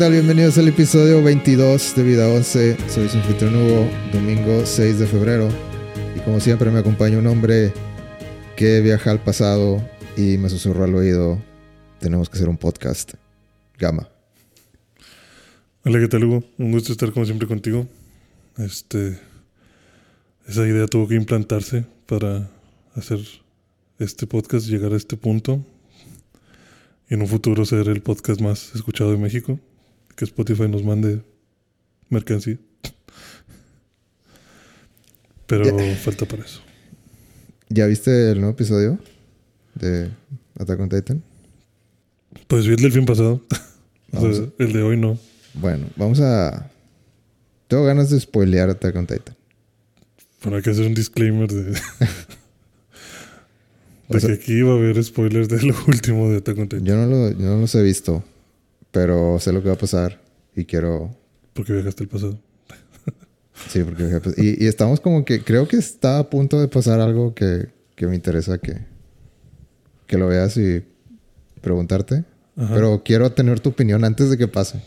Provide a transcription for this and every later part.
Hola, ¿qué tal? Bienvenidos al episodio 22 de Vida 11. Soy su anfitrión Hugo, domingo 6 de febrero. Y como siempre me acompaña un hombre que viaja al pasado y me susurró al oído. Tenemos que hacer un podcast. Gama. Hola, ¿qué tal Hugo? Un gusto estar como siempre contigo. Este, esa idea tuvo que implantarse para hacer este podcast, llegar a este punto y en un futuro ser el podcast más escuchado de México, que Spotify nos mande mercancía. Pero falta para eso. ¿Ya viste el nuevo episodio de Attack on Titan? Pues vi el del fin pasado. o sea, el de hoy no. Bueno, vamos a... Tengo ganas de spoilear Attack on Titan. Pero hay que hacer un disclaimer de... O De sea- que aquí va a haber spoilers de lo último de Attack on Titan. Yo no, lo, yo no los he visto, pero sé lo que va a pasar y quiero... Porque viajaste al pasado. Sí, porque... Y, y estamos como que... Creo que está a punto de pasar algo que, que me interesa que, que lo veas y preguntarte. Ajá. Pero quiero tener tu opinión antes de que pase.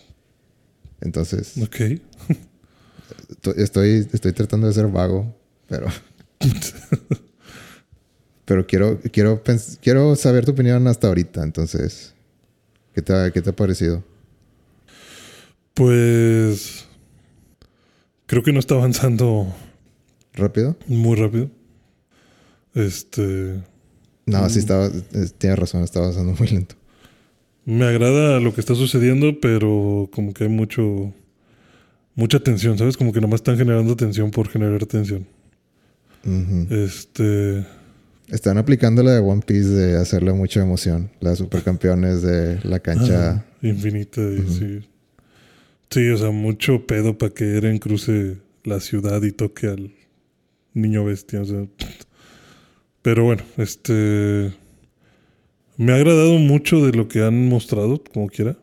Entonces, Ok. to- estoy, estoy tratando de ser vago, pero... pero quiero, quiero, quiero saber tu opinión hasta ahorita. Entonces, ¿qué te, ha- qué te ha parecido? Pues... Creo que no está avanzando ¿Rápido? muy rápido. Este... No, sí Mm. estaba... Tienes razón, estaba avanzando muy lento. Me agrada lo que está sucediendo, pero como que hay mucho... Mucha tensión, ¿sabes? Como que nomás están generando tensión por generar tensión. Este... Están aplicando la de One Piece de hacerle mucha emoción. Las supercampeones de la cancha. Infinita Ujú. sí. Sí, o sea, mucho pedo para que Eren cruce la ciudad y toque al niño bestia. O sea. Pero bueno, este. Me ha agradado mucho de lo que han mostrado, como quiera.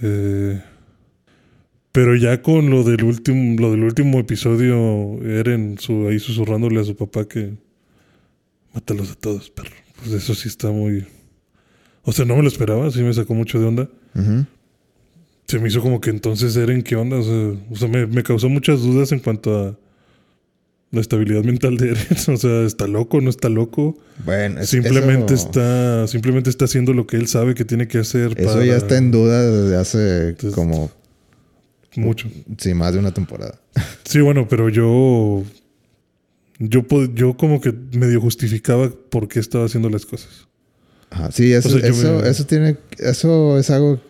Eh, pero ya con lo del último, lo del último episodio, Eren su, ahí susurrándole a su papá que mátalos a todos, perro. Pues eso sí está muy. O sea, no me lo esperaba, sí me sacó mucho de onda. Se me hizo como que entonces Eren, ¿qué onda? O sea, o sea, me, me causó muchas dudas en cuanto a la estabilidad mental de Eren. O sea, ¿está loco? ¿No está loco? Bueno, es- simplemente eso, está simplemente está haciendo lo que él sabe que tiene que hacer. Eso para ya está en duda desde hace Entonces- como... Mucho. Sí, más de una temporada. Sí, bueno, pero yo... Yo, yo como que medio justificaba por qué estaba haciendo las cosas. Ajá. Sí, eso, O sea, yo eso, me- eso tiene... Eso es algo...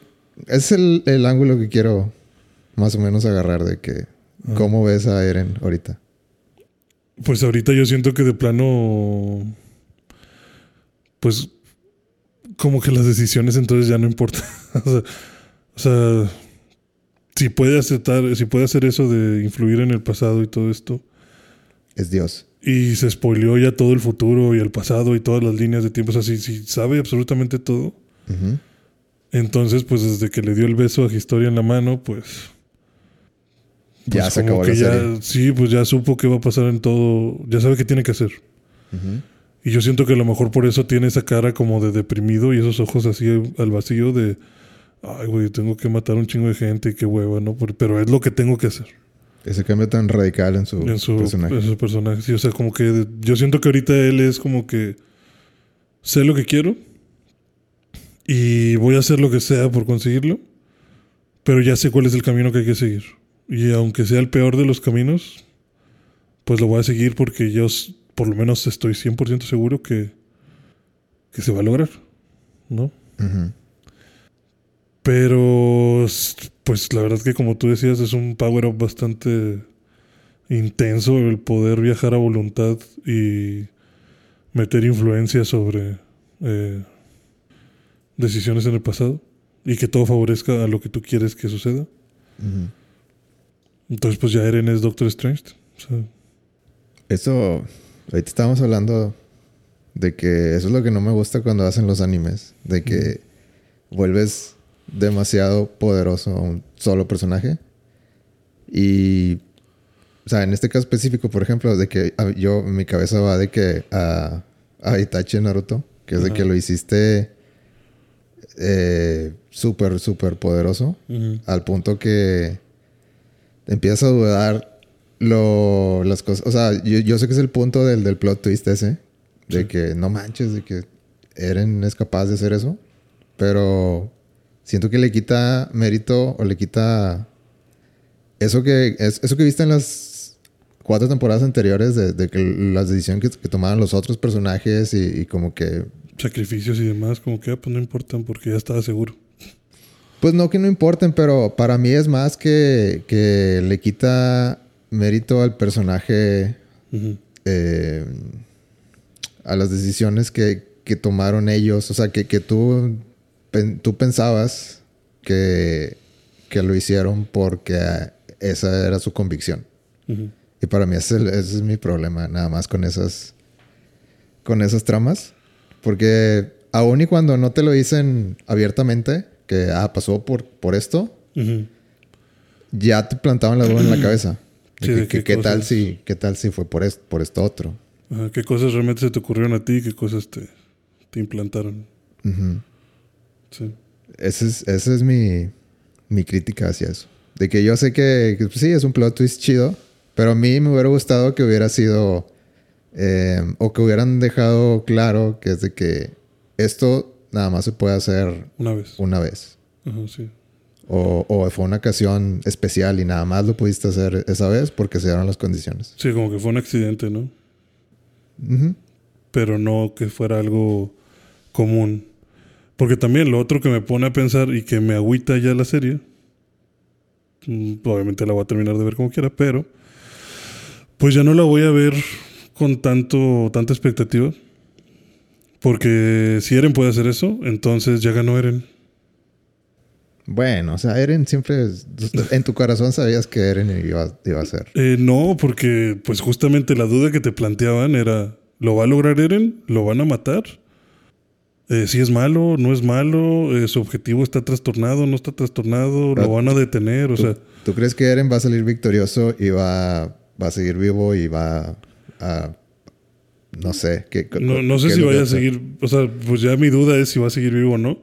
Es el, el ángulo que quiero más o menos agarrar de que... Ah. ¿Cómo ves a Eren ahorita? Pues ahorita yo siento que de plano. Pues. Como que las decisiones entonces ya no importan. o, sea, o sea, Si puede aceptar, si puede hacer eso de influir en el pasado y todo esto. Es Dios. Y se spoileó ya todo el futuro y el pasado y todas las líneas de tiempo. O sea, si, si sabe absolutamente todo. Ujú. Entonces, pues desde que le dio el beso a Historia en la mano, pues. Ya pues, se como acabó que la ya. Sí, pues ya supo qué va a pasar en todo. Ya sabe qué tiene que hacer. Y yo siento que a lo mejor por eso tiene esa cara como de deprimido y esos ojos así al vacío de. Ay, güey, tengo que matar un chingo de gente y qué hueva, ¿no? Pero es lo que tengo que hacer Ese cambio tan radical en su, en su personaje. en su personaje. Sí, o sea, como que yo siento que ahorita él es como que sé lo que quiero y voy a hacer lo que sea por conseguirlo, pero ya sé cuál es el camino que hay que seguir. Y aunque sea el peor de los caminos, pues lo voy a seguir porque yo por lo menos estoy 100% seguro que, que se va a lograr, ¿no? Ujú. Pero, pues la verdad que como tú decías, es un power-up bastante intenso el poder viajar a voluntad y meter influencia sobre eh, decisiones en el pasado y que todo favorezca a lo que tú quieres que suceda. Entonces, pues ya Eren es Doctor Strange. O sea, Eso, ahorita estábamos hablando de que eso es lo que no me gusta cuando hacen los animes, de que vuelves demasiado poderoso a un solo personaje y, o sea, en este caso específico, por ejemplo, de que a- yo, mi cabeza va de que a, a Itachi Naruto, que es de que lo hiciste eh, súper, súper poderoso. Al punto que empiezas a dudar lo, las cosas. O sea, yo, yo sé que es el punto del, del plot twist ese. De Sí. que no manches, de que Eren es capaz de hacer eso. Pero siento que le quita mérito o le quita eso que, es, eso que viste en las cuatro temporadas anteriores de, de que las decisiones que, que tomaban los otros personajes y, y como que Sacrificios y demás, como que ah, pues no importan porque ya estaba seguro. Pues no que no importen, pero para mí es más que, que le quita mérito al personaje eh, a las decisiones que, que tomaron ellos. O sea, que, que tú, pen- tú pensabas que, que lo hicieron porque esa era su convicción. Y para mí ese, ese es mi problema, nada más con esas, con esas tramas. Porque aun y cuando no te lo dicen abiertamente, que ah, pasó por, por esto, ya te plantaban la duda en la cabeza. De Sí, que, de que- qué tal si, qué tal si fue por esto, por esto otro. Ajá, ¿Qué cosas realmente se te ocurrieron a ti? ¿Qué cosas te, te implantaron? Ujú. Sí. Esa es, esa es mi, mi crítica hacia eso. De que yo sé que, que, pues, sí, es un plot twist chido, pero a mí me hubiera gustado que hubiera sido, eh, o que hubieran dejado claro que es de que esto nada más se puede hacer Una vez. una vez. Ajá, sí. O, o fue una ocasión especial y nada más lo pudiste hacer esa vez porque se dieron las condiciones. Sí, como que fue un accidente, ¿no? Pero no que fuera algo común. Porque también lo otro que me pone a pensar y que me agüita ya la serie, mm, obviamente la voy a terminar de ver como quiera, pero pues ya no la voy a ver con tanto tanta expectativa. Porque si Eren puede hacer eso, entonces ya ganó Eren. Bueno, o sea, Eren siempre... En tu corazón sabías que Eren iba, iba a ser. Eh, no, porque pues justamente la duda que te planteaban era, ¿lo va a lograr Eren? ¿Lo van a matar? Eh, si es malo, no es malo, Eh, su objetivo está trastornado, no está trastornado, Pero lo van a detener, o ¿Tú, sea, tú crees que Eren va a salir victorioso y va, va a seguir vivo y va a... No sé. ¿qué, no, no sé qué si vaya a seguir, o sea, pues ya mi duda es si va a seguir vivo o no,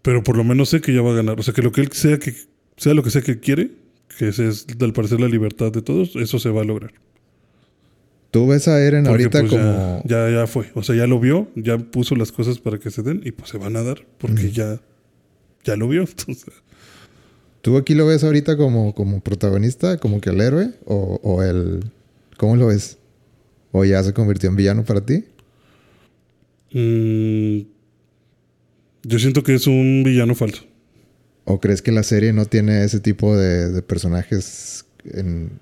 pero por lo menos sé que ya va a ganar, o sea, que lo que él sea, que sea lo que sea que quiere, que ese es al parecer la libertad de todos, eso se va a lograr. Tú ves a Eren Porque, ahorita pues, como... ya, ya, ya fue. O sea, ya lo vio, ya puso las cosas para que se den y pues se van a dar porque ya, ya lo vio. Entonces, ¿Tú aquí lo ves ahorita como, como protagonista, como que el héroe? ¿O, o el... ¿Cómo lo ves? ¿O ya se convirtió en villano para ti? mm, yo siento que es un villano falso. ¿O crees que la serie no tiene ese tipo de, de personajes en,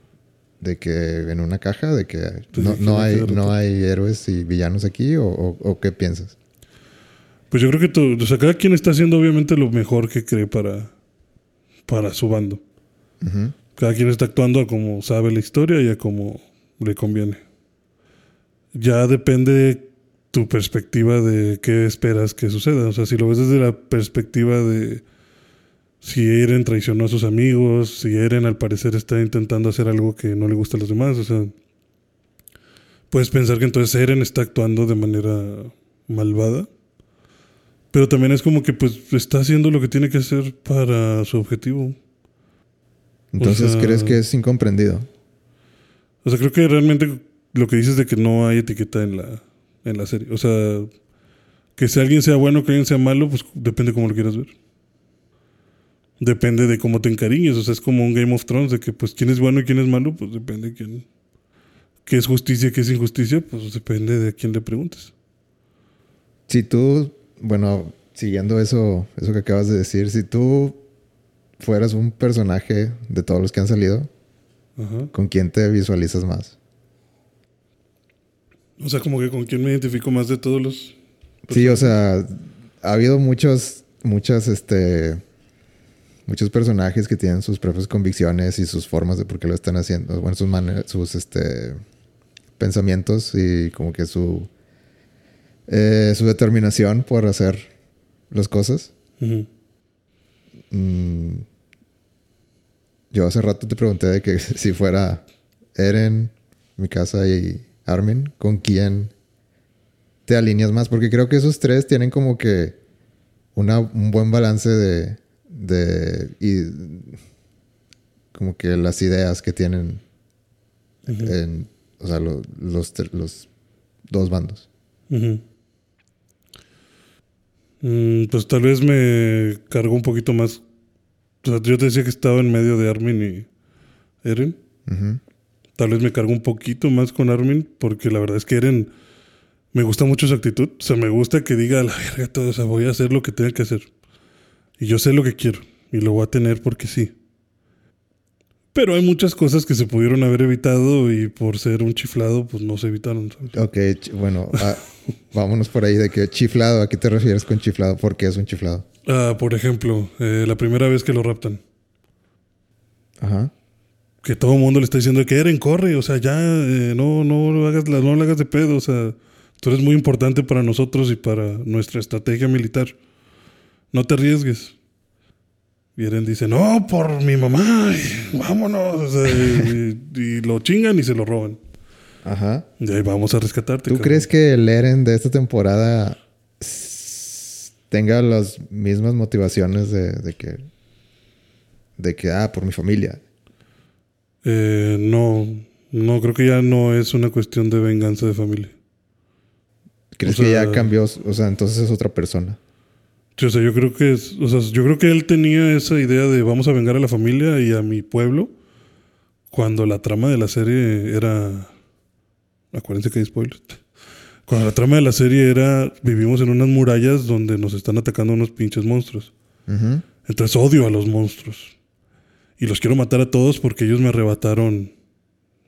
de que en una caja? ¿De que Pues no, no hay, no hay héroes y villanos aquí? ¿O, o- o qué piensas? Pues yo creo que todo, o sea, cada quien está haciendo obviamente lo mejor que cree para, para su bando. Cada quien está actuando a como sabe la historia y a como le conviene. Ya depende tu perspectiva de qué esperas que suceda. O sea, si lo ves desde la perspectiva de si Eren traicionó a sus amigos, si Eren al parecer está intentando hacer algo que no le gusta a los demás, o sea, puedes pensar que entonces Eren está actuando de manera malvada. Pero también es como que pues está haciendo lo que tiene que hacer para su objetivo. Entonces, sea- ¿crees que es incomprendido? O sea, creo que realmente lo que dices de que no hay etiqueta en la, en la serie. O sea, que si alguien sea bueno, que alguien sea malo, pues depende cómo lo quieras ver. Depende de cómo te encariñes. O sea, es como un Game of Thrones, de que pues quién es bueno y quién es malo, pues depende de quién. ¿Qué es justicia y qué es injusticia? Pues depende de quién le preguntes. Si tú, bueno, siguiendo eso, eso que acabas de decir, si tú fueras un personaje de todos los que han salido, Ajá. ¿con quién te visualizas más? O sea, como que con quién me identifico más de todos los... Sí, o sea, ha habido muchos, muchas, este, muchos personajes que tienen sus propias convicciones y sus formas de por qué lo están haciendo, bueno, sus maneras, sus, este, pensamientos y como que su, eh, su determinación por hacer las cosas. Mm, yo hace rato te pregunté de que si fuera Eren, Mikasa y Armin, ¿con quién te alineas más? Porque creo que esos tres tienen como que una, un buen balance de, de y como que las ideas que tienen en, o sea, lo- los, los dos bandos. Mm, pues tal vez me cargó un poquito más. O sea, yo te decía que estaba en medio de Armin y Eren. Tal vez me cargó un poquito más con Armin, porque la verdad es que Eren me gusta mucho su actitud. O sea, me gusta que diga a la verga todo, o sea, voy a hacer lo que tenga que hacer. Y yo sé lo que quiero, y lo voy a tener porque sí. Pero hay muchas cosas que se pudieron haber evitado y por ser un chiflado, pues no se evitaron, ¿sabes? Ok, bueno, ah, vámonos por ahí de que chiflado, ¿a qué te refieres con chiflado? ¿Por qué es un chiflado? Ah, por ejemplo, eh, la primera vez que lo raptan. Ajá. que todo el mundo le está diciendo que Eren corre, o sea, ya eh, no, no lo hagas, no le hagas de pedo, o sea, tú eres muy importante para nosotros y para nuestra estrategia militar. No te arriesgues. Y Eren dice, no, por mi mamá, y vámonos. y, y lo chingan y se lo roban. Ajá. Y ahí vamos a rescatarte. ¿Tú cabrón. crees que el Eren de esta temporada tenga las mismas motivaciones de, de que... De que, ah, por mi familia. Eh, no, no, creo que ya no es una cuestión de venganza de familia. ¿Crees O que ya cambió? O sea, entonces es otra persona. Sí, o sea, yo creo que es, o sea, yo creo que él tenía esa idea de vamos a vengar a la familia y a mi pueblo cuando la trama de la serie era acuérdense que hay spoilers. Cuando la trama de la serie era vivimos en unas murallas donde nos están atacando unos pinches monstruos. Entonces odio a los monstruos. Y los quiero matar a todos porque ellos me arrebataron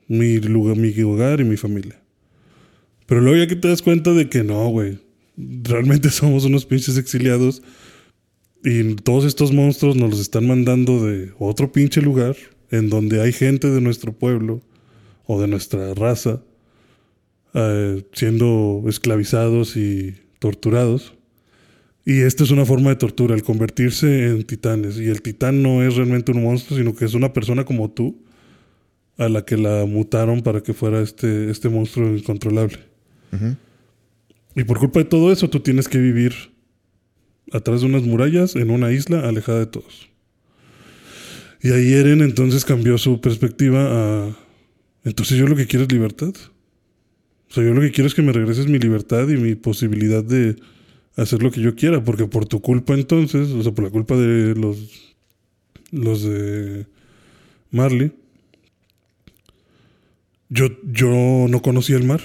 mi lugar, mi hogar y mi familia. Pero luego ya que te das cuenta de que no, güey. Realmente somos unos pinches exiliados. Y todos estos monstruos nos los están mandando de otro pinche lugar. En donde hay gente de nuestro pueblo. O de nuestra raza. eh, siendo esclavizados y torturados. Y esta es una forma de tortura, el convertirse en titanes. Y el titán no es realmente un monstruo, sino que es una persona como tú a la que la mutaron para que fuera este, este monstruo incontrolable. Ujú. Y por culpa de todo eso, tú tienes que vivir atrás de unas murallas en una isla alejada de todos. Y ahí Eren entonces cambió su perspectiva a... Entonces yo lo que quiero es libertad. O sea, yo lo que quiero es que me regreses mi libertad y mi posibilidad de hacer lo que yo quiera, porque por tu culpa entonces, o sea, por la culpa de los, los de Marley, yo, yo no conocía el mar.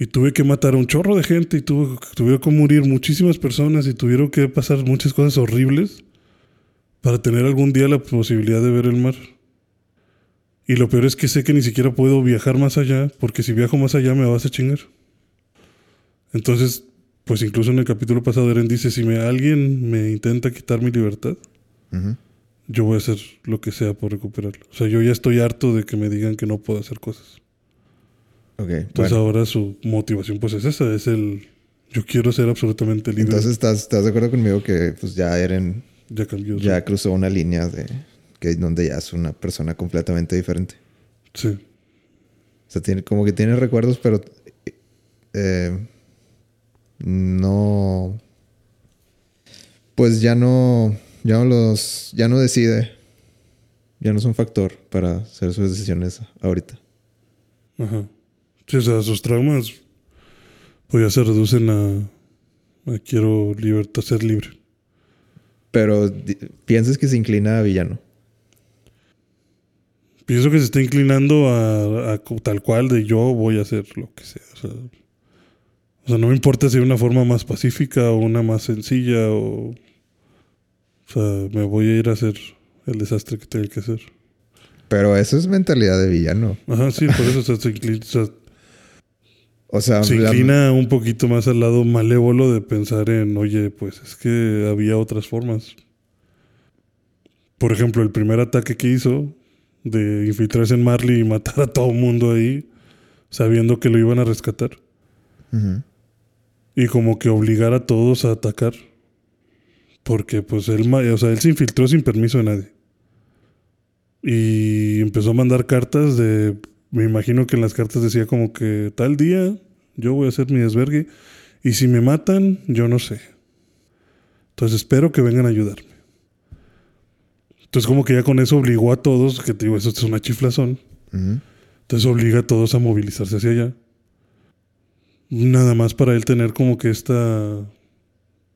Y tuve que matar a un chorro de gente y tuve, tuvieron que morir muchísimas personas y tuvieron que pasar muchas cosas horribles para tener algún día la posibilidad de ver el mar. Y lo peor es que sé que ni siquiera puedo viajar más allá, porque si viajo más allá me vas a chingar. Entonces, pues incluso en el capítulo pasado Eren dice, si me, alguien me intenta quitar mi libertad, yo voy a hacer lo que sea por recuperarlo. O sea, yo ya estoy harto de que me digan que no puedo hacer cosas. Ok, Entonces bueno. ahora su motivación pues es esa, es el yo quiero ser absolutamente libre. Entonces, ¿estás, ¿estás de acuerdo conmigo que pues ya Eren ya cambió. ya cruzó una línea de que donde ya es una persona completamente diferente? Sí. O sea, tiene, como que tiene recuerdos, pero eh, no. Pues ya no. Ya no los. Ya no decide. Ya no es un factor para hacer sus decisiones ahorita. Ajá. Sí, o sea, sus traumas pues ya se reducen a, a quiero libertad, ser libre. Pero piensas que se inclina a villano. Pienso que se está inclinando a, tal cual de yo voy a hacer lo que sea. O sea, o sea, no me importa si hay una forma más pacífica o una más sencilla o... O sea, me voy a ir a hacer el desastre que tenga que hacer. Pero eso es mentalidad de villano. Ajá, sí, por eso o sea, se, inclina, o sea, O sea, se la- inclina un poquito más al lado malévolo de pensar en, oye, pues es que había otras formas. Por ejemplo, el primer ataque que hizo de infiltrarse en Marley y matar a todo el mundo ahí, sabiendo que lo iban a rescatar. Y como que obligar a todos a atacar. Porque pues él, o sea, él se infiltró sin permiso de nadie. Y empezó a mandar cartas de... Me imagino que en las cartas decía como que tal día yo voy a hacer mi desvergue. Y si me matan, yo no sé. Entonces espero que vengan a ayudarme. Entonces como que ya con eso obligó a todos, que te digo, eso es una chiflazón. Ujú. Entonces obliga a todos a movilizarse hacia allá. Nada más para él tener como que esta,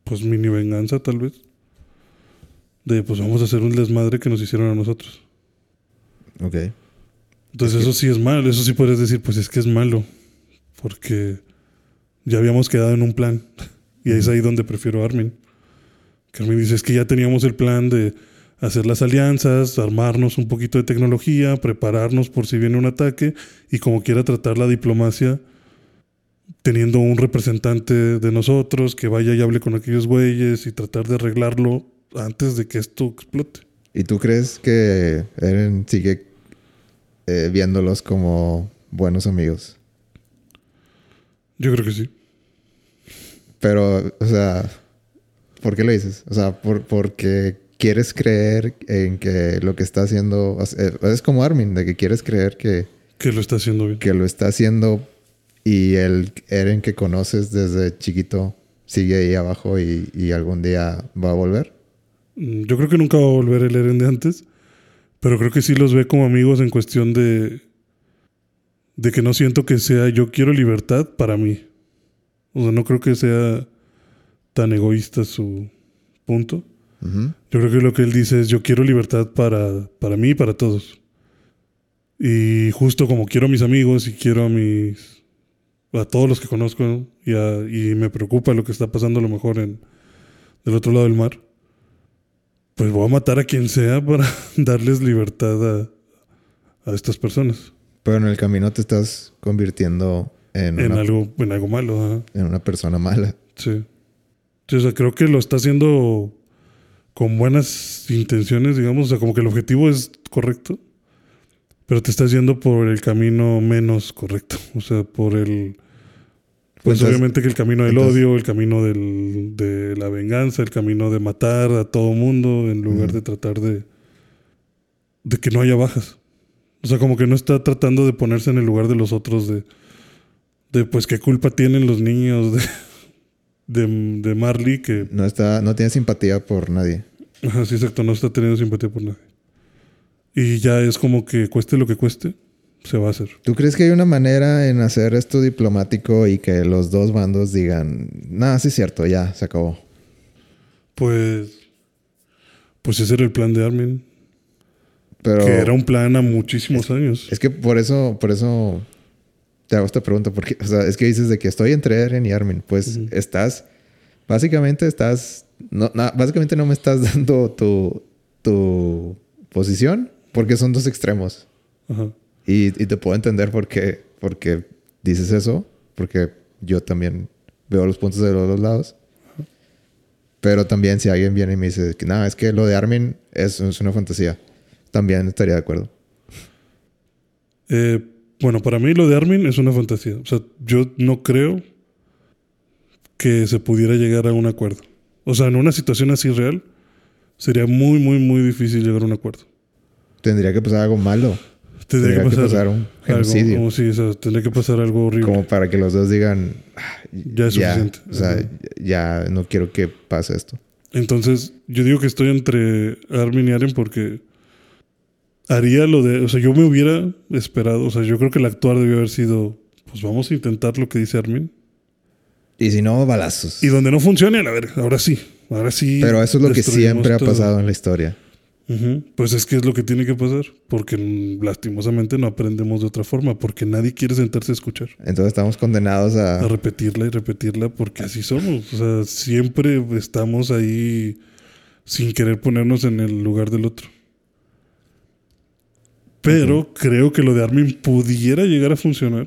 pues mini venganza tal vez. De pues vamos a hacer un desmadre que nos hicieron a nosotros. Ok. Entonces Es que- eso sí es malo, eso sí puedes decir, pues es que es malo. Porque ya habíamos quedado en un plan. Y es ahí donde prefiero a Armin. Que Armin dice, es que ya teníamos el plan de hacer las alianzas, armarnos un poquito de tecnología, prepararnos por si viene un ataque y como quiera tratar la diplomacia teniendo un representante de nosotros que vaya y hable con aquellos güeyes y tratar de arreglarlo antes de que esto explote. ¿Y tú crees que Eren sigue eh, viéndolos como buenos amigos? Yo creo que sí. Pero, o sea, ¿por qué lo dices? O sea, por, porque quieres creer en que lo que está haciendo... sea, Es como Armin, de que quieres creer que, Que lo está haciendo bien. que lo está haciendo y el Eren que conoces desde chiquito sigue ahí abajo y, y algún día va a volver. Mm, Yo creo que nunca va a volver el Eren de antes, pero creo que sí los ve como amigos en cuestión de de que no siento que sea yo quiero libertad para mí. O sea, no creo que sea tan egoísta su punto. Yo creo que lo que él dice es yo quiero libertad para, para mí y para todos. Y justo como quiero a mis amigos y quiero a mis a todos los que conozco ¿no? y, a- y me preocupa lo que está pasando a lo mejor en del otro lado del mar, pues voy a matar a quien sea para darles libertad a, a estas personas Pero en el camino te estás convirtiendo en, en una, algo en algo malo. ajá. en una persona mala. Sí. Sí, o sea, creo que lo está haciendo con buenas intenciones, digamos. O sea, como que el objetivo es correcto, pero te estás yendo por el camino menos correcto. O sea, por el. Pues Entonces- obviamente que el camino del entonces- odio, el camino del, de la venganza, el camino de matar a todo mundo en lugar de tratar de. de que no haya bajas. O sea, como que no está tratando de ponerse en el lugar de los otros de. de pues qué culpa tienen los niños de de, de Marley que, No está, no tiene simpatía por nadie. ajá, sí, exacto, no está teniendo simpatía por nadie. Y ya es como que cueste lo que cueste, se va a hacer. ¿Tú crees que hay una manera en hacer esto diplomático y que los dos bandos digan, nada, sí es cierto, ya, se acabó? Pues, pues ese era el plan de Armin, Pero que era un plan a muchísimos años. es que por eso, por eso te hago esta pregunta, porque, o sea, es que dices de que estoy entre Eren y Armin, pues estás, básicamente estás, no, básicamente no me estás dando tu, tu posición, porque son dos extremos. Ajá. Y, y te puedo entender por qué, porque dices eso, porque yo también veo los puntos de los dos lados. Pero también si alguien viene y me dice que nada, es que lo de Armin es, es una fantasía, también estaría de acuerdo. Eh, bueno, para mí lo de Armin es una fantasía. O sea, yo no creo que se pudiera llegar a un acuerdo. O sea, en una situación así real, sería muy, muy, muy difícil llegar a un acuerdo. Tendría que pasar algo malo, Tendría, tendría que pasar un algo, genocidio, como sí, o sea, tendría que pasar algo horrible. como para que los dos digan, "Ah, Ya es suficiente". o sea, Ajá. ya no quiero que pase esto. Entonces, yo digo que estoy entre Armin y Aren porque haría lo de. O sea, yo me hubiera esperado. O sea, yo creo que el actuar debió haber sido. Pues vamos a intentar lo que dice Armin. Y si no, balazos. Y donde no funcione, a verga. Ahora sí. Ahora sí. Pero eso es lo que siempre ha todo. pasado en la historia. Pues es que es lo que tiene que pasar. Porque lastimosamente no aprendemos de otra forma. Porque nadie quiere sentarse a escuchar. Entonces estamos condenados a... a repetirla y repetirla porque así somos. O sea, siempre estamos ahí sin querer ponernos en el lugar del otro. Pero creo que lo de Armin pudiera llegar a funcionar.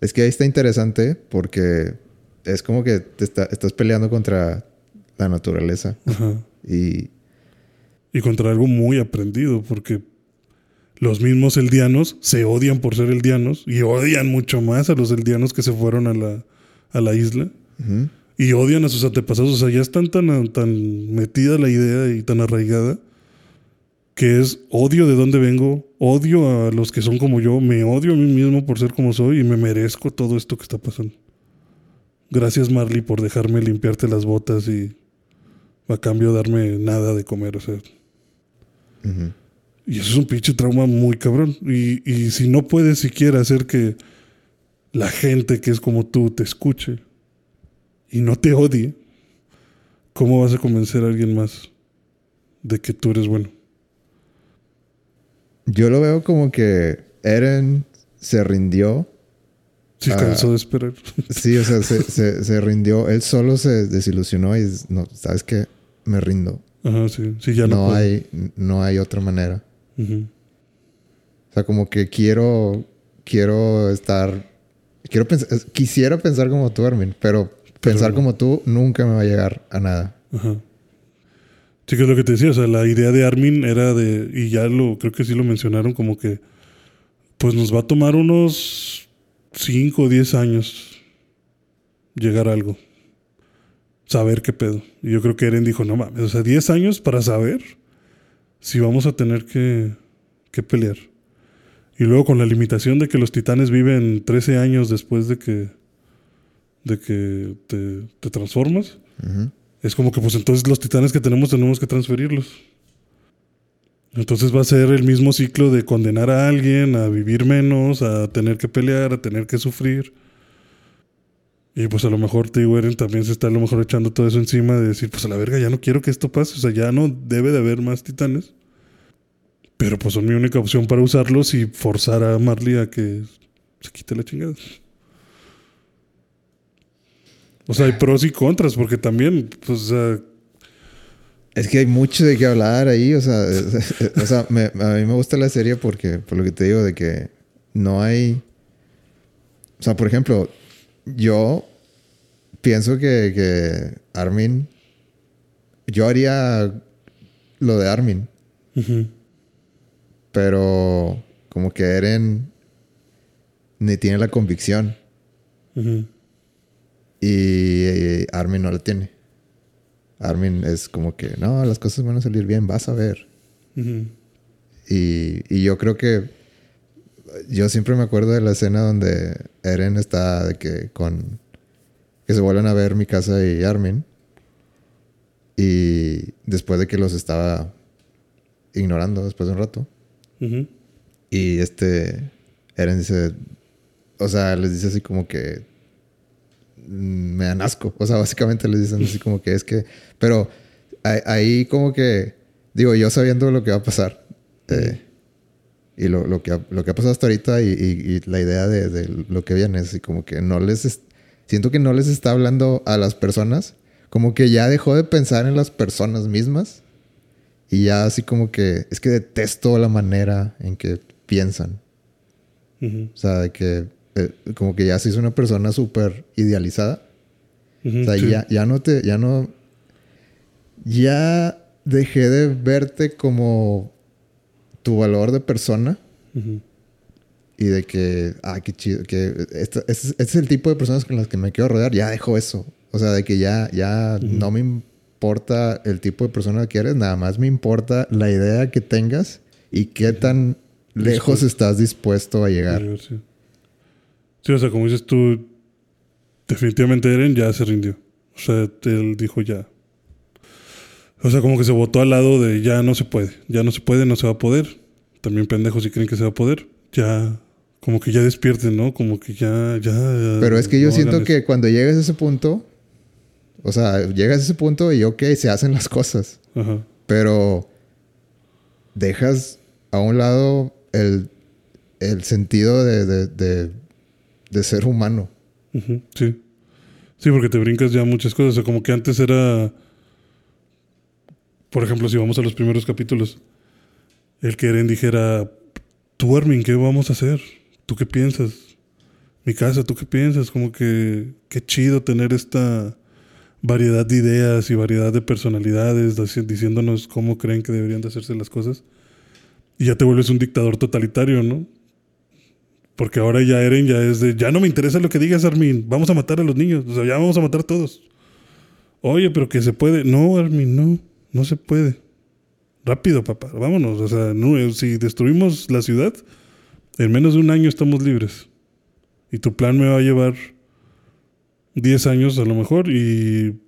Es que ahí está interesante porque es como que te está- estás peleando contra la naturaleza. Ajá. Y Y contra algo muy aprendido, porque los mismos eldianos se odian por ser eldianos y odian mucho más a los eldianos que se fueron a la, a la isla. Y odian a sus antepasados. O sea, ya están tan, tan metida la idea y tan arraigada que es odio de dónde vengo, odio a los que son como yo, me odio a mí mismo por ser como soy y me merezco todo esto que está pasando. Gracias Marley por dejarme limpiarte las botas y a cambio darme nada de comer, o sea. Y eso es un pinche trauma muy cabrón. Y, y si no puedes siquiera hacer que la gente que es como tú te escuche y no te odie, ¿cómo vas a convencer a alguien más de que tú eres bueno? Yo lo veo como que Eren se rindió. Ah. cansó de esperar. Sí, o sea, se, se- se rindió. Él solo se desilusionó y no, ¿sabes qué? Me rindo. Ajá, sí. Sí, ya no, no puedo. hay, no hay otra manera. O sea, como que quiero, quiero estar, quiero pensar, quisiera pensar como tú, Armin, pero pensar no. como tú nunca me va a llegar a nada. Ajá. Sí, que es lo que te decía. O sea, la idea de Armin era de. Y ya lo. Creo que sí lo mencionaron como que. Pues nos va a tomar unos 5 o 10 años llegar a algo. Saber qué pedo. Y yo creo que Eren dijo: No mames, o sea, 10 años para saber si vamos a tener que, que pelear. Y luego con la limitación de que los titanes viven 13 años después de que. de que te, te transformas. Es como que pues entonces los titanes que tenemos tenemos que transferirlos. Entonces va a ser el mismo ciclo de condenar a alguien a vivir menos, a tener que pelear, a tener que sufrir. Y pues a lo mejor digo, Eren también se está a lo mejor echando todo eso encima de decir, pues a la verga, ya no quiero que esto pase, o sea, ya no debe de haber más titanes. Pero pues son mi única opción para usarlos y forzar a Marley a que se quite la chingada. O sea, hay pros y contras, porque también, pues, sea, Es que hay mucho de qué hablar ahí, o sea, o sea, me- a mí me gusta la serie porque, por lo que te digo, de que no hay, o sea, por ejemplo, yo pienso que, que Armin, yo haría lo de Armin, pero como que Eren ni tiene la convicción. Y, Armin no la tiene. Armin es como que, no, las cosas van a salir bien, vas a ver. Y, y yo creo que yo siempre me acuerdo de la escena donde Eren está de que con que se vuelven a ver mi casa y Armin y después de que los estaba ignorando después de un rato y este Eren dice o sea les dice así como que mm, me dan asco o sea básicamente les dicen así como que es que pero ahí, ahí como que digo yo sabiendo lo que va a pasar eh, y lo, lo que ha, lo que ha pasado hasta ahorita y, y- y la idea de, de lo que viene es así como que no les es- siento que no les está hablando a las personas como que ya dejó de pensar en las personas mismas y ya así como que es que detesto la manera en que piensan. Ujú, o sea de que eh, como que ya se hizo una persona súper idealizada. Ujú, o sea, sí. ya, ya no te, ya no, ya dejé de verte como tu valor de persona y de que, ah, qué chido, que este, este es el tipo de personas con las que me quiero rodear, ya dejo eso. O sea, de que ya, ya no me importa el tipo de persona que eres, nada más me importa la idea que tengas y qué tan lejos estás dispuesto a llegar. llegar, sí. Sí, o sea, como dices tú, definitivamente Eren ya se rindió. O sea, él dijo ya. O sea, como que se votó al lado de ya no se puede, ya no se puede, no se va a poder. También pendejos si creen que se va a poder. Ya, como que ya despierten, ¿no? Como que ya, ya. Pero es que yo no siento que cuando llegas a ese punto, o sea, llegas a ese punto y ok, se hacen las cosas. Ajá. pero dejas a un lado el, el sentido de, de- de- de ser humano. Sí. Sí, porque te brincas ya muchas cosas. O sea, como que antes era. Por ejemplo, si vamos a los primeros capítulos, el que Eren dijera: Tú, Armin, ¿qué vamos a hacer? ¿Tú qué piensas? Mi casa, ¿tú qué piensas? Como que. Qué chido tener esta variedad de ideas y variedad de personalidades dici- diciéndonos cómo creen que deberían de hacerse las cosas. Y ya te vuelves un dictador totalitario, ¿no? Porque ahora ya Eren ya es de, ya no me interesa lo que digas, Armin, vamos a matar a los niños, o sea, ya vamos a matar a todos. Oye, pero que se puede. No, Armin, no, no se puede. Rápido, papá, vámonos. O sea, no, eh, si destruimos la ciudad, en menos de un año estamos libres. Y tu plan me va a llevar 10 años a lo mejor y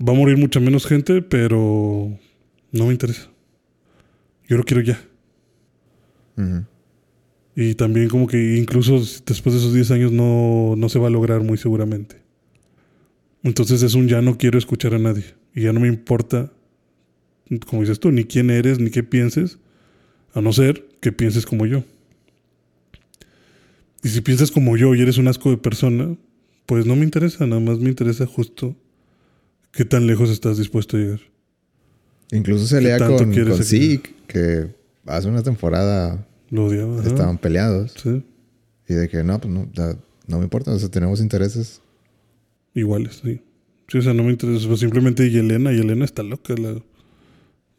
va a morir mucha menos gente, pero no me interesa. Yo lo quiero ya. Y también como que incluso después de esos 10 años no, no se va a lograr muy seguramente. Entonces es un ya no quiero escuchar a nadie. Y ya no me importa, como dices tú, ni quién eres, ni qué pienses, a no ser que pienses como yo. Y si piensas como yo y eres un asco de persona, pues no me interesa, nada más me interesa justo qué tan lejos estás dispuesto a llegar. Incluso se lea con, con Zeke, que hace una temporada Lo odiaba, ajá. estaban peleados. Sí, Y de que no, pues no, no me importa, o sea, tenemos intereses. iguales, sí. Sí, o sea, no me interesa. simplemente Yelena, Yelena está loca, la,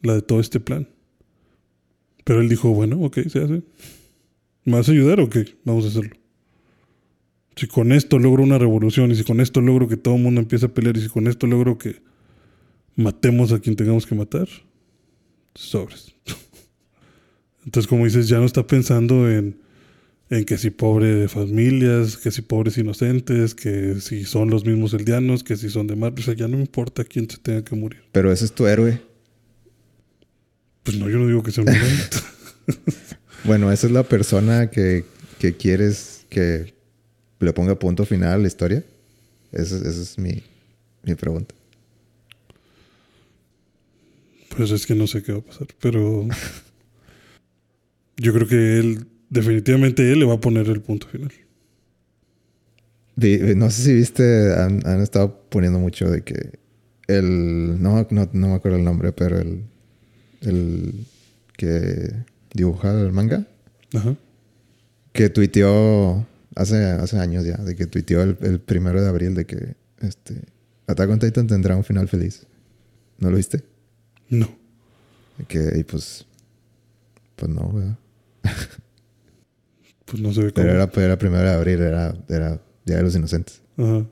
la de todo este plan. Pero él dijo, bueno, ok, se hace. ¿Me vas a ayudar o qué? Vamos a hacerlo. Si con esto logro una revolución, y si con esto logro que todo el mundo empiece a pelear, y si con esto logro que matemos a quien tengamos que matar, sobres. Entonces, como dices, ya no está pensando en, en que si pobre familias, que si pobres inocentes, que si son los mismos eldianos, que si son de Marte. O sea, ya no importa quién se tenga que morir. Pero ese es tu héroe. Pues no, yo no digo que sea un violento. Bueno, esa es la persona que, que quieres que le ponga punto final a la historia. Esa, esa es mi, mi pregunta. Pues es que no sé qué va a pasar, pero yo creo que él, definitivamente él le va a poner el punto final. Vi- no sé si viste, han, han estado poniendo mucho de que el. No, no, no me acuerdo el nombre, pero el. El que dibuja el manga. Ajá. Que tuiteó hace, hace años ya, de que tuiteó el, el primero de abril de que este Attack on Titan tendrá un final feliz. ¿No lo viste? No. Que, y pues. Pues no, ¿verdad? Pues no se ve cómo. Pero era, era primero de abril, era, era Día de los Inocentes. Ajá.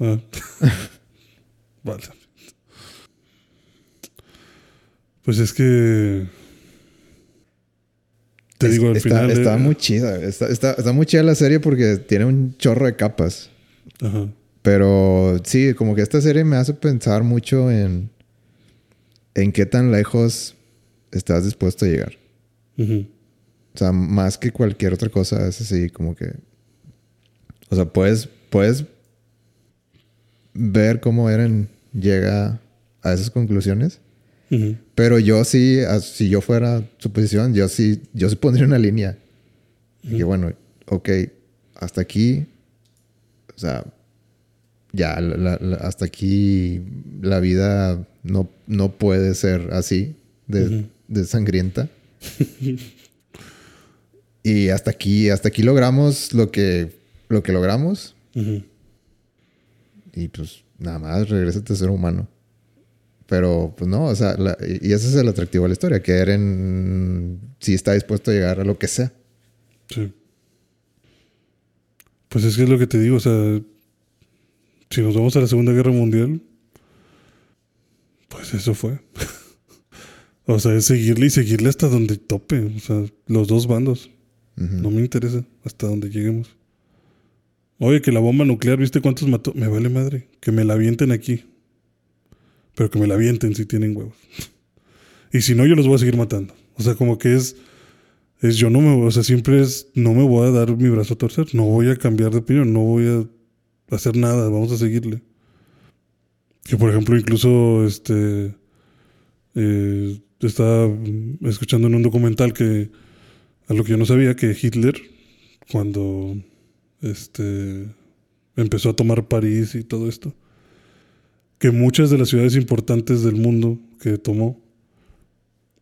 Ah. vale. Pues es que. Te Es- digo, al está, final. Está eh, muy chida. Está, está, está muy chida la serie porque tiene un chorro de capas. Ajá. Pero sí, como que esta serie me hace pensar mucho en. En qué tan lejos estás dispuesto a llegar. Ujú. O sea, más que cualquier otra cosa, es así como que. O sea, puedes, puedes ver cómo Eren llega a esas conclusiones. Pero yo sí, a- si yo fuera su posición, yo sí, yo sí pondría una línea. Y que bueno, ok, hasta aquí, o sea, ya, la- hasta aquí la vida no, no puede ser así, de, de sangrienta. y hasta aquí, hasta aquí logramos lo que, lo que logramos. Y pues nada más, regrésate a ser humano. Pero pues no, o sea, la- y ese es el atractivo de la historia, que Eren sí está dispuesto a llegar a lo que sea. Sí. Pues es que es lo que te digo, o sea, si nos vamos a la Segunda Guerra Mundial, pues eso fue. o sea, es seguirle y seguirle hasta donde tope, o sea, los dos bandos. No me interesa hasta donde lleguemos. Oye, que la bomba nuclear, ¿viste cuántos mató? Me vale madre. Que me la avienten aquí. Pero que me la avienten si tienen huevos. Y si no, yo los voy a seguir matando. O sea, como que es. Es yo no me. O sea, siempre es. No me voy a dar mi brazo a torcer. No voy a cambiar de opinión. No voy a hacer nada. Vamos a seguirle. Que por ejemplo, incluso este. eh, estaba escuchando en un documental que. A lo que yo no sabía, que Hitler, cuando este, empezó a tomar París y todo esto, que muchas de las ciudades importantes del mundo que tomó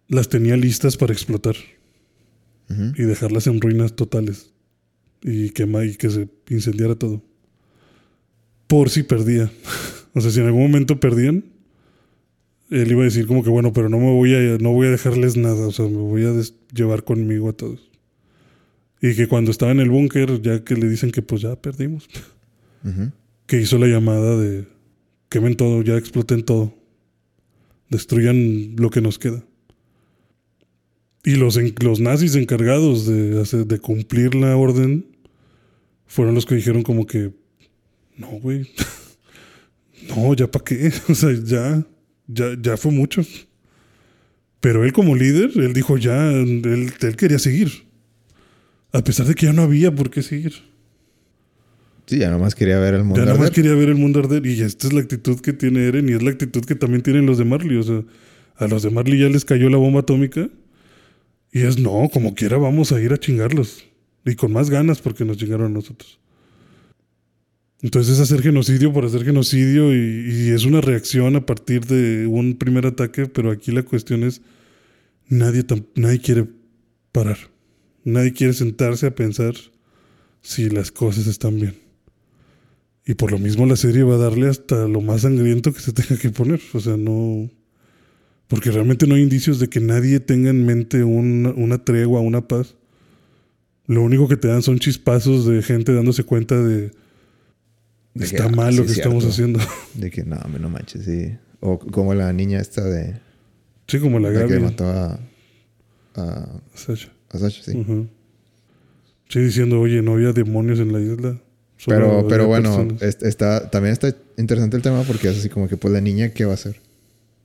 las tenía listas para explotar y dejarlas en ruinas totales y, quema, y que se incendiara todo. Por si perdía. o sea, si en algún momento perdían, él iba a decir como que bueno, pero no me voy a, no voy a dejarles nada, o sea, me voy a llevar conmigo a todos. Y que cuando estaba en el búnker, ya que le dicen que pues ya perdimos, que hizo la llamada de quemen todo, ya exploten todo, destruyan lo que nos queda. Y los, los nazis encargados de, hacer- de cumplir la orden fueron los que dijeron como que No, güey. no, ya para qué. O sea, ya, ya, ya fue mucho. Pero él como líder, él dijo ya, él quería seguir. A pesar de que ya no había por qué seguir. Sí, ya nomás quería ver el mundo Ya arder. nomás quería ver el mundo arder. Y esta es la actitud que tiene Eren y es la actitud que también tienen los de Marley. O sea, a los de Marley ya les cayó la bomba atómica. Y es no, como quiera vamos a ir a chingarlos. Y con más ganas porque nos chingaron a nosotros. Entonces es hacer genocidio por hacer genocidio y, y es una reacción a partir de un primer ataque, pero aquí la cuestión es, nadie, nadie quiere parar. Nadie quiere sentarse a pensar si las cosas están bien. Y por lo mismo la serie va a darle hasta lo más sangriento que se tenga que poner. O sea, no... Porque realmente no hay indicios de que nadie tenga en mente una, una tregua, una paz. Lo único que te dan son chispazos de gente dándose cuenta de... De que, está ah, mal sí lo que es estamos haciendo. De que no, no manches, sí. O como la niña esta de, sí, como la de que Gaby. mató a, a, Sasha. a Sasha, sí. Sí, diciendo, oye, no había demonios en la isla. Pero, pero bueno, personas". es- está, también está interesante el tema porque es así como que, pues, la niña, ¿qué va a hacer?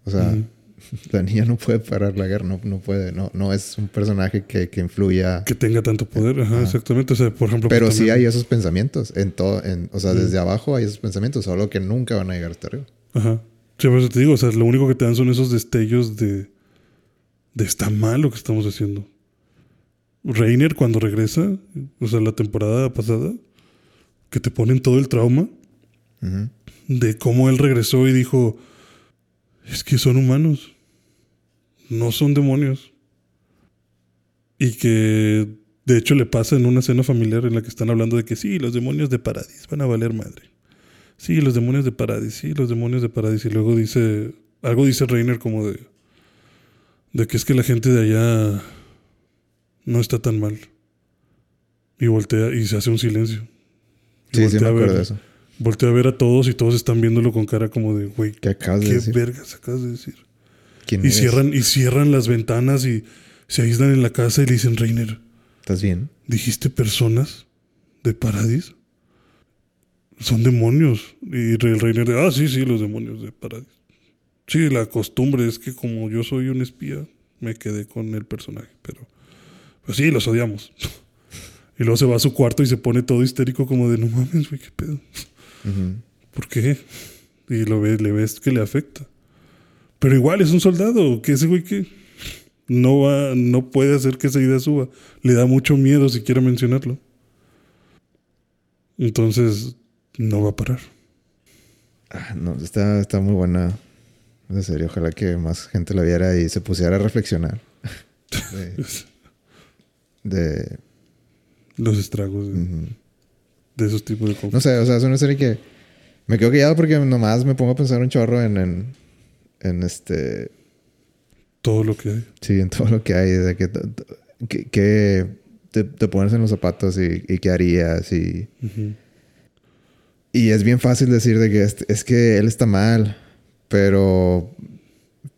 O sea, la niña no puede parar la guerra, no, no puede, no, no es un personaje que, que influya. Que tenga tanto poder, ajá, Ajá. exactamente. O sea, por ejemplo... Pero pues, sí también- hay esos pensamientos en todo, en, o sea, desde abajo hay esos pensamientos, solo que nunca van a llegar hasta arriba. Ajá. Sí, por eso te digo, o sea, lo único que te dan son esos destellos de, de está mal lo que estamos haciendo. Reiner cuando regresa, o sea, la temporada pasada, que te ponen todo el trauma de cómo él regresó y dijo, es que son humanos, no son demonios. Y que de hecho le pasa en una cena familiar en la que están hablando de que sí, los demonios de Paradis van a valer madre. Sí, los demonios de Paradis, sí, los demonios de Paradis. Y luego dice, algo dice Reiner como de, de que es que la gente de allá no está tan mal. Y voltea y se hace un silencio. Sí, me a acuerdo ver- de eso. Voltea a ver a todos y todos están viéndolo con cara como de, güey, ¿Qué acabas de ¿qué decir? vergas acabas de decir? ¿Quién Y eres? cierran, y cierran las ventanas y se aíslan en la casa y le dicen, Reiner, ¿Estás bien? ¿dijiste personas de Paradis? Son demonios. Y el Reiner ah, sí, sí, los demonios de Paradis. Sí, la costumbre es que como yo soy un espía, me quedé con el personaje, pero pues sí, los odiamos. Y luego se va a su cuarto y se pone todo histérico como de, no mames, güey, qué pedo. ¿Por qué? Y lo ves, le ves que le afecta. Pero igual es un soldado, que ese güey que no va, no puede hacer que esa idea suba. Le da mucho miedo siquiera mencionarlo. Entonces, no va a parar. Ah, no, está, está muy buena esa serie. Ojalá que más gente la viera y se pusiera a reflexionar. de, de- Los estragos de, esos tipos de No cosas. sé, o sea, es una serie que me quedo callado porque nomás me pongo a pensar un chorro en, en, en este. Todo lo que hay. Sí, en todo lo que hay. De que, que, que te, te pones en los zapatos y, y qué harías. Y, y es bien fácil decir de que es, es que él está mal. Pero,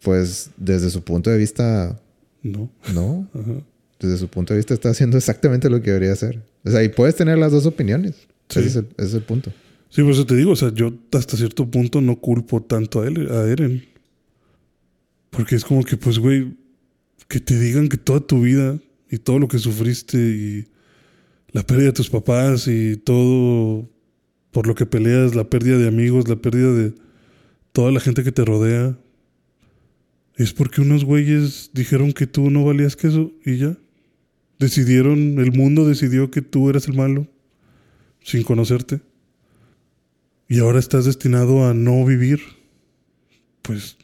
pues, desde su punto de vista, No. no. Ajá. Desde su punto de vista está haciendo exactamente lo que debería hacer. O sea, y puedes tener las dos opiniones. Sí. Ese, es el, ese es el punto. Sí, por eso te digo, o sea, yo hasta cierto punto no culpo tanto a él, a Eren. Porque es como que, pues, güey, que te digan que toda tu vida y todo lo que sufriste y la pérdida de tus papás y todo por lo que peleas, la pérdida de amigos, la pérdida de toda la gente que te rodea, es porque unos güeyes dijeron que tú no valías que eso y ya. Decidieron, el mundo decidió que tú eras el malo sin conocerte y ahora estás destinado a no vivir, pues,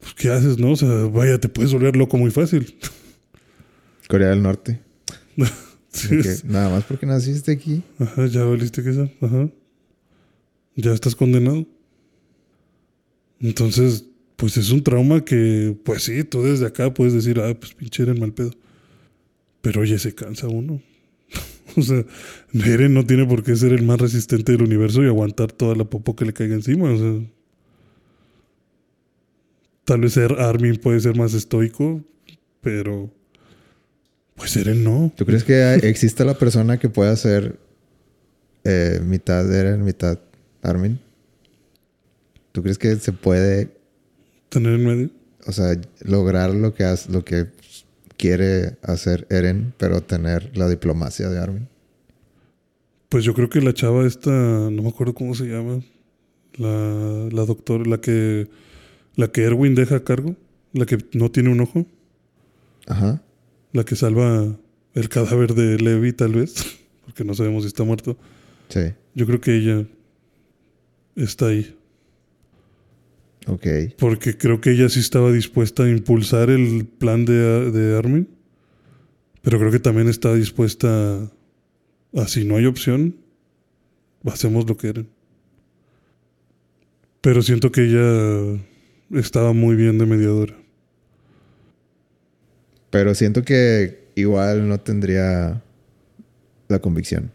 pues ¿qué haces, no? O sea, vaya, te puedes volver loco muy fácil. Corea del Norte. Sí, que es- nada más porque naciste aquí. Ajá, ya valiste que eso, ajá. Ya estás condenado. Entonces, pues es un trauma que, pues sí, tú desde acá puedes decir, ah, pues pinche Eren mal pedo. Pero oye, se cansa uno. o sea, Eren no tiene por qué ser el más resistente del universo y aguantar toda la popo que le caiga encima. O sea, tal vez ser Armin puede ser más estoico, pero pues Eren no. ¿Tú crees que exista la persona que pueda ser eh, mitad Eren, mitad Armin. ¿Tú crees que se puede, Tener en medio. o sea, lograr lo que hace, lo que quiere hacer Eren, pero tener la diplomacia de Armin? Pues yo creo que la chava esta, no me acuerdo cómo se llama. La, la doctora, la que, la que Erwin deja a cargo. La que no tiene un ojo. Ajá. La que salva el cadáver de Levi, tal vez. Porque no sabemos si está muerto. Sí. Yo creo que ella está ahí. Ok. Porque creo que ella sí estaba dispuesta a impulsar el plan de, de Armin. Pero creo que también estaba dispuesta a, a, si no hay opción, hacemos lo que eran. Pero siento que ella estaba muy bien de mediadora. Pero siento que igual no tendría la convicción.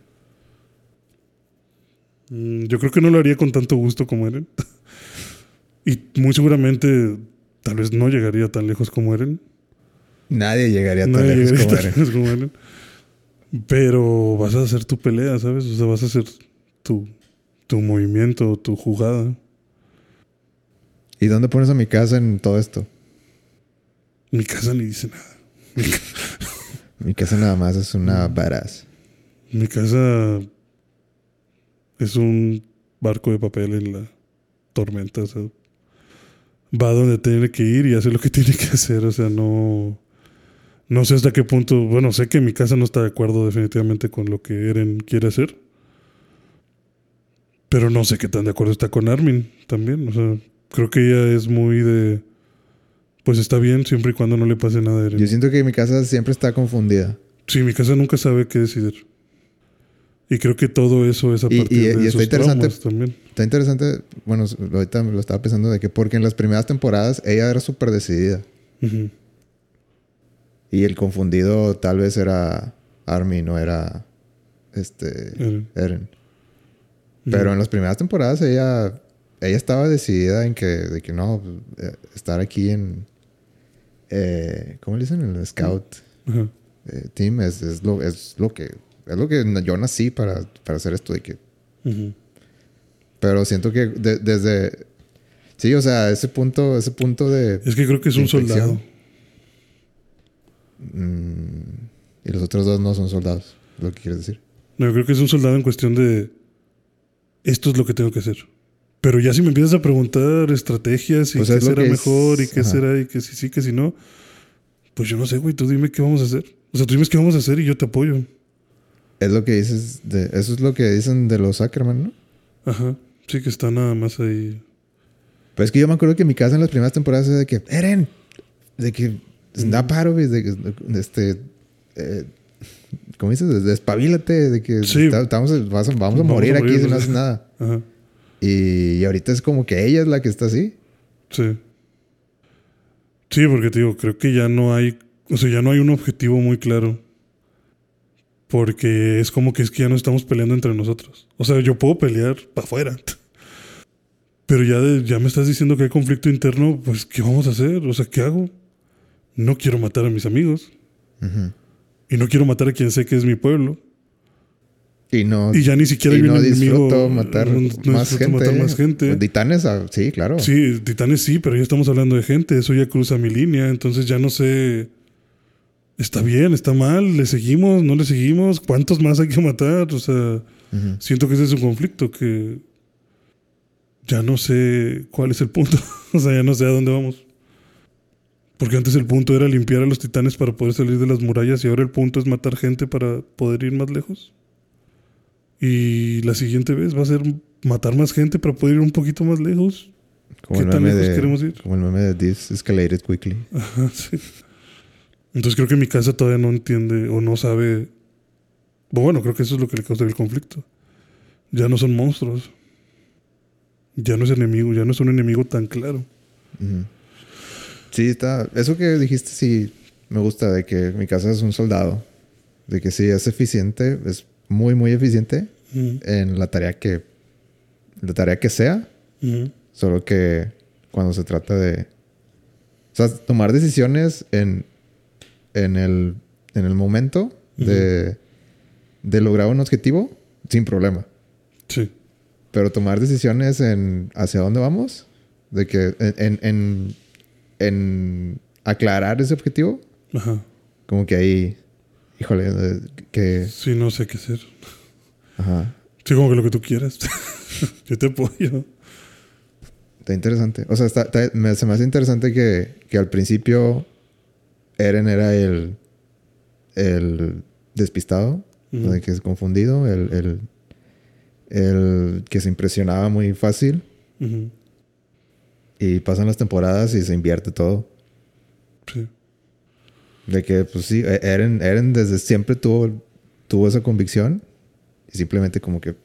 Mm, Yo creo que no lo haría con tanto gusto como Eren. y muy seguramente tal vez no llegaría tan lejos como Eren. Nadie llegaría tan Nadie lejos llegaría como tan Eren. lejos como Eren. Pero vas a hacer tu pelea, ¿sabes? O sea, vas a hacer tu, tu movimiento, tu jugada. ¿Y dónde pones a mi casa en todo esto? Mi casa ni dice nada. Mi, ca- Mi casa nada más es una Mm. badass. mi casa es un barco de papel en la tormenta. O sea, va donde tiene que ir y hace lo que tiene que hacer. O sea, no. No sé hasta qué punto. Bueno, sé que mi casa no está de acuerdo definitivamente con lo que Eren quiere hacer. Pero no sé qué tan de acuerdo está con Armin también. O sea, creo que ella es muy de. Pues está bien siempre y cuando no le pase nada a Eren. Yo siento que mi casa siempre está confundida. Sí, mi casa nunca sabe qué decidir. Y creo que todo eso es a Y- partir y- de y está interesante- también. Está interesante, bueno, ahorita me lo estaba pensando de que porque en las primeras temporadas ella era súper decidida. Y el confundido tal vez era Armin, no era este Eren. Eren. Pero en las primeras temporadas ella, ella estaba decidida en que, de que no, eh, estar aquí en, eh, ¿cómo le dicen? En el scout eh, team es, es, lo, es lo que, es lo que yo nací para, para hacer esto de que, pero siento que de- desde, sí, o sea, ese punto, ese punto de, Es que creo que es un soldado. mm, y los otros dos no son soldados, es lo que quieres decir. No, yo creo que es un soldado en cuestión de esto es lo que tengo que hacer. Pero ya si me empiezas a preguntar estrategias y Pues qué es será es- mejor y qué ajá. será y que si sí, que si no, pues yo no sé, güey, tú dime qué vamos a hacer. O sea, tú dime qué vamos a hacer y yo te apoyo. Es lo que dices, de, eso es lo que dicen de los Ackerman, ¿no? Ajá. Sí que está nada más ahí. Pero es que yo me acuerdo que mi casa en las primeras temporadas era de que, Eren, de que, of it, de que, este, eh, ¿cómo dices? Despabilate, de que Sí. estamos, vas vamos a Vamos a morir aquí si no pues. haces nada. Ajá. Y, y ahorita es como que ella es la que está así. Sí. Sí, porque te digo, creo que ya no hay, o sea, ya no hay un objetivo muy claro. Porque es como que es que ya no estamos peleando entre nosotros. O sea, yo puedo pelear para afuera. Pero ya, de- ya me estás diciendo que hay conflicto interno, pues ¿qué vamos a hacer? O sea, ¿qué hago? No quiero matar a mis amigos. Y no quiero matar a quien sé que es mi pueblo. Y no, Y ya ni siquiera hay un no enemigo. disfruto matar, no- no más, disfruto gente. matar más gente. Pues, Titanes, ah, sí, claro. Sí, Titanes sí, pero ya estamos hablando de gente. Eso ya cruza mi línea. Entonces ya no sé. ¿Está bien? ¿Está mal? ¿Le seguimos? ¿No le seguimos? ¿Cuántos más hay que matar? O sea, Ujú. siento que ese es un conflicto que. Ya no sé cuál es el punto. o sea, ya no sé a dónde vamos. Porque antes el punto era limpiar a los titanes para poder salir de las murallas y ahora el punto es matar gente para poder ir más lejos. Y la siguiente vez va a ser matar más gente para poder ir un poquito más lejos. Como ¿Qué tan lejos de, queremos ir? Como el meme de This Escalated Quickly. Ajá, sí. Entonces creo que mi casa todavía no entiende o no sabe. Bueno, creo que eso es lo que le causa el conflicto. Ya no son monstruos. Ya no es enemigo, ya no es un enemigo tan claro. Sí, está. Eso que dijiste, sí, me gusta de que mi casa es un soldado. De que sí, es eficiente, es muy, muy eficiente Ujú, en la tarea que. La tarea que sea. ujú, Solo que cuando se trata de. O sea, tomar decisiones en. En el. En el momento de. De lograr un objetivo. Sin problema. Sí. Pero tomar decisiones en hacia dónde vamos, de que en, en, en, aclarar ese objetivo, Ajá. como que ahí, híjole, eh, que, Sí, no sé qué hacer. ajá, Sí, como que lo que tú quieras. Yo te apoyo. está interesante. O sea, está, está- me, se me hace interesante que, que al principio Eren era el, el despistado, de que es confundido, el, el, el que se impresionaba muy fácil y pasan las temporadas y se invierte todo. Sí. De que, pues sí, E- Eren, Eren desde siempre tuvo, tuvo esa convicción y simplemente como que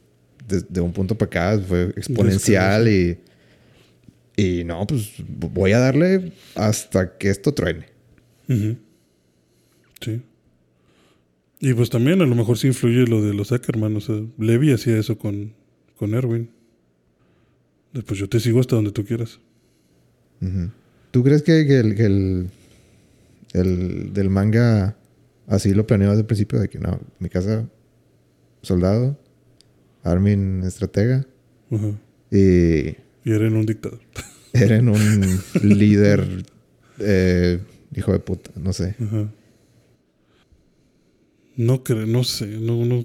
desde un punto para acá fue exponencial y, y no, pues voy a darle hasta que esto truene. Ujú. Sí. Y pues también a lo mejor sí influye lo de los Ackerman. O sea, Levi hacía eso con, con Erwin. Después yo te sigo hasta donde tú quieras. Ujú. ¿Tú crees que, que el, que el, el del manga así lo planeó desde el principio? De que no, mi casa, soldado, Armin, estratega y Y era en un dictador. Eren un líder, eh, hijo de puta, no sé. Ajá. No creo, no sé. No, no.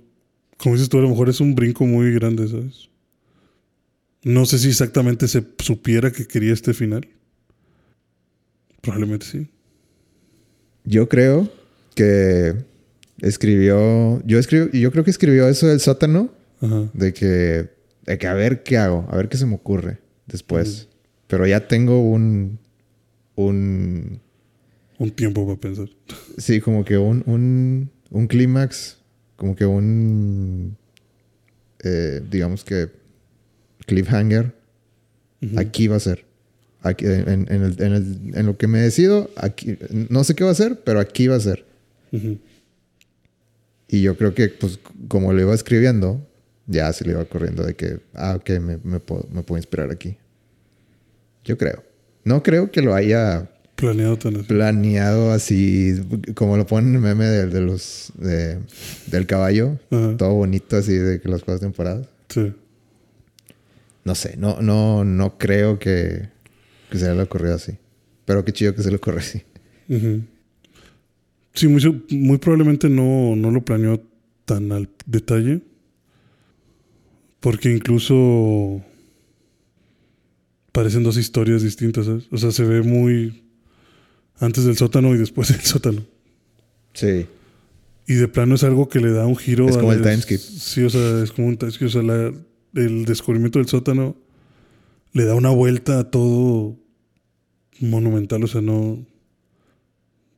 Como dices tú, a lo mejor es un brinco muy grande, ¿sabes? No sé si exactamente se supiera que quería este final. Probablemente sí. Yo creo que escribió, yo escribo, yo creo que escribió eso del sótano, Ajá. de que, de que a ver qué hago, a ver qué se me ocurre después. Pero ya tengo un, un, Un tiempo para pensar. sí, como que un, un, un clímax, como que un, eh, digamos que cliffhanger, aquí va a ser. Aquí, en, en el- en el- en lo que me decido, aquí, no sé qué va a ser, pero aquí va a ser. Y yo creo que, pues, como lo iba escribiendo, ya se le iba corriendo de que, ah, ok, me, me puedo, me puedo inspirar aquí. Yo creo. No creo que lo haya Planeado tan así. planeado así, como lo ponen en el meme de, de los, de- del caballo, Ajá. todo bonito así de que las cuatro temporadas. Sí. No sé, no, no, no creo que, que se le haya ocurrido así. Pero qué chido que se le ocurrió así. Sí, muy, muy probablemente no, no lo planeó tan al detalle. Porque incluso parecen dos historias distintas, ¿sabes? O sea, se ve muy antes del sótano y después del sótano. Sí. Y de plano es algo que le da un giro. Es como a el timeskip. Sí, o sea, es como un timeskip. O sea, la- el descubrimiento del sótano le da una vuelta a todo monumental. O sea, no.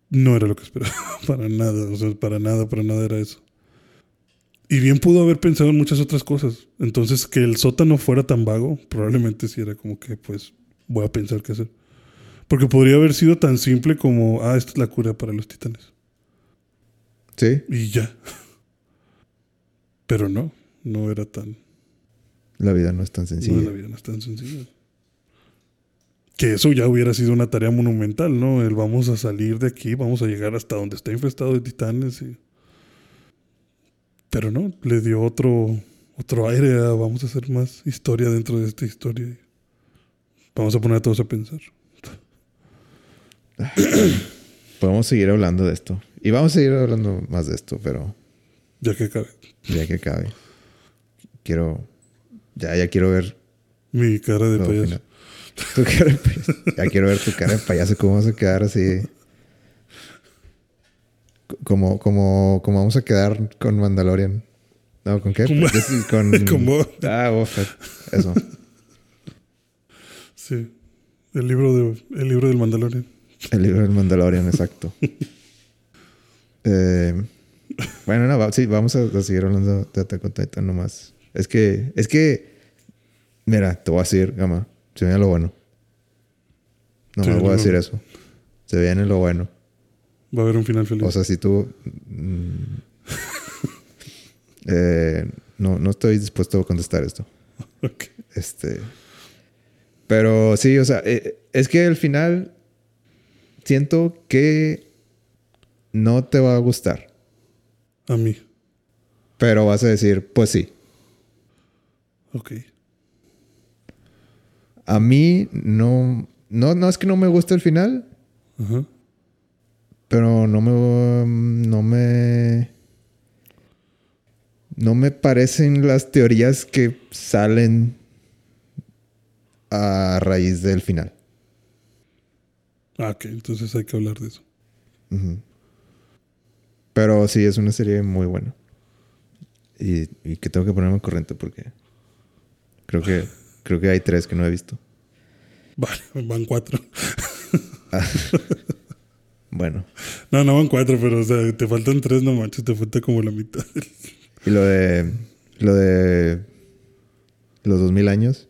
No era lo que esperaba. Para nada. O sea, para nada, para nada era eso. Y bien pudo haber pensado en muchas otras cosas. Entonces, que el sótano fuera tan vago, probablemente sí era como que, pues, voy a pensar qué hacer. Porque podría haber sido tan simple como, ah, esta es la cura para los titanes. Sí. Y ya. Pero no, no era tan. La vida no es tan No, sencilla. la vida no es tan sencilla. Que eso ya hubiera sido una tarea monumental, ¿no? El vamos a salir de aquí, vamos a llegar hasta donde está infestado de titanes. y- Pero no, le dio otro, otro aire a vamos a hacer más historia dentro de esta historia. Vamos a poner a todos a pensar. Podemos seguir hablando de esto. Y vamos a seguir hablando más de esto, pero Ya que acabe. ya que acabe. Quiero. Ya, ya quiero ver. Mi cara de payaso. final. Tu cara de payaso. Ya quiero ver tu cara de payaso. ¿Cómo vas a quedar así? Como, como, como vamos a quedar con Mandalorian. No, ¿con qué? Con... Como- Ah, uf, eso. Sí. El libro, de, el libro del Mandalorian. El libro del Mandalorian, exacto. Eh, bueno, no, va- sí, vamos a, a seguir hablando de Attack on Titan nomás. Es que, es que, mira, te voy a decir, Gama, se viene lo bueno. No Se me voy a decir eso. Se viene lo bueno. Va a haber un final feliz. O sea, si tú... mm, eh, no, no estoy dispuesto a contestar esto. Ok. Este. Pero sí, o sea, eh, es que al final siento que no te va a gustar. A mí. Pero vas a decir, pues sí. Ok. A mí no, no, no es que no me guste el final, Ajá. pero no me, no me, no me parecen las teorías que salen a raíz del final. Ah, ok. Entonces hay que hablar de eso. Pero sí, es una serie muy buena. Y, y que tengo que ponerme al corriente porque creo que creo que hay tres que no he visto. Vale, van cuatro. Bueno, No, no van cuatro, pero o sea, te faltan tres, no manches, te falta como la mitad. y lo de lo de los 2000 años,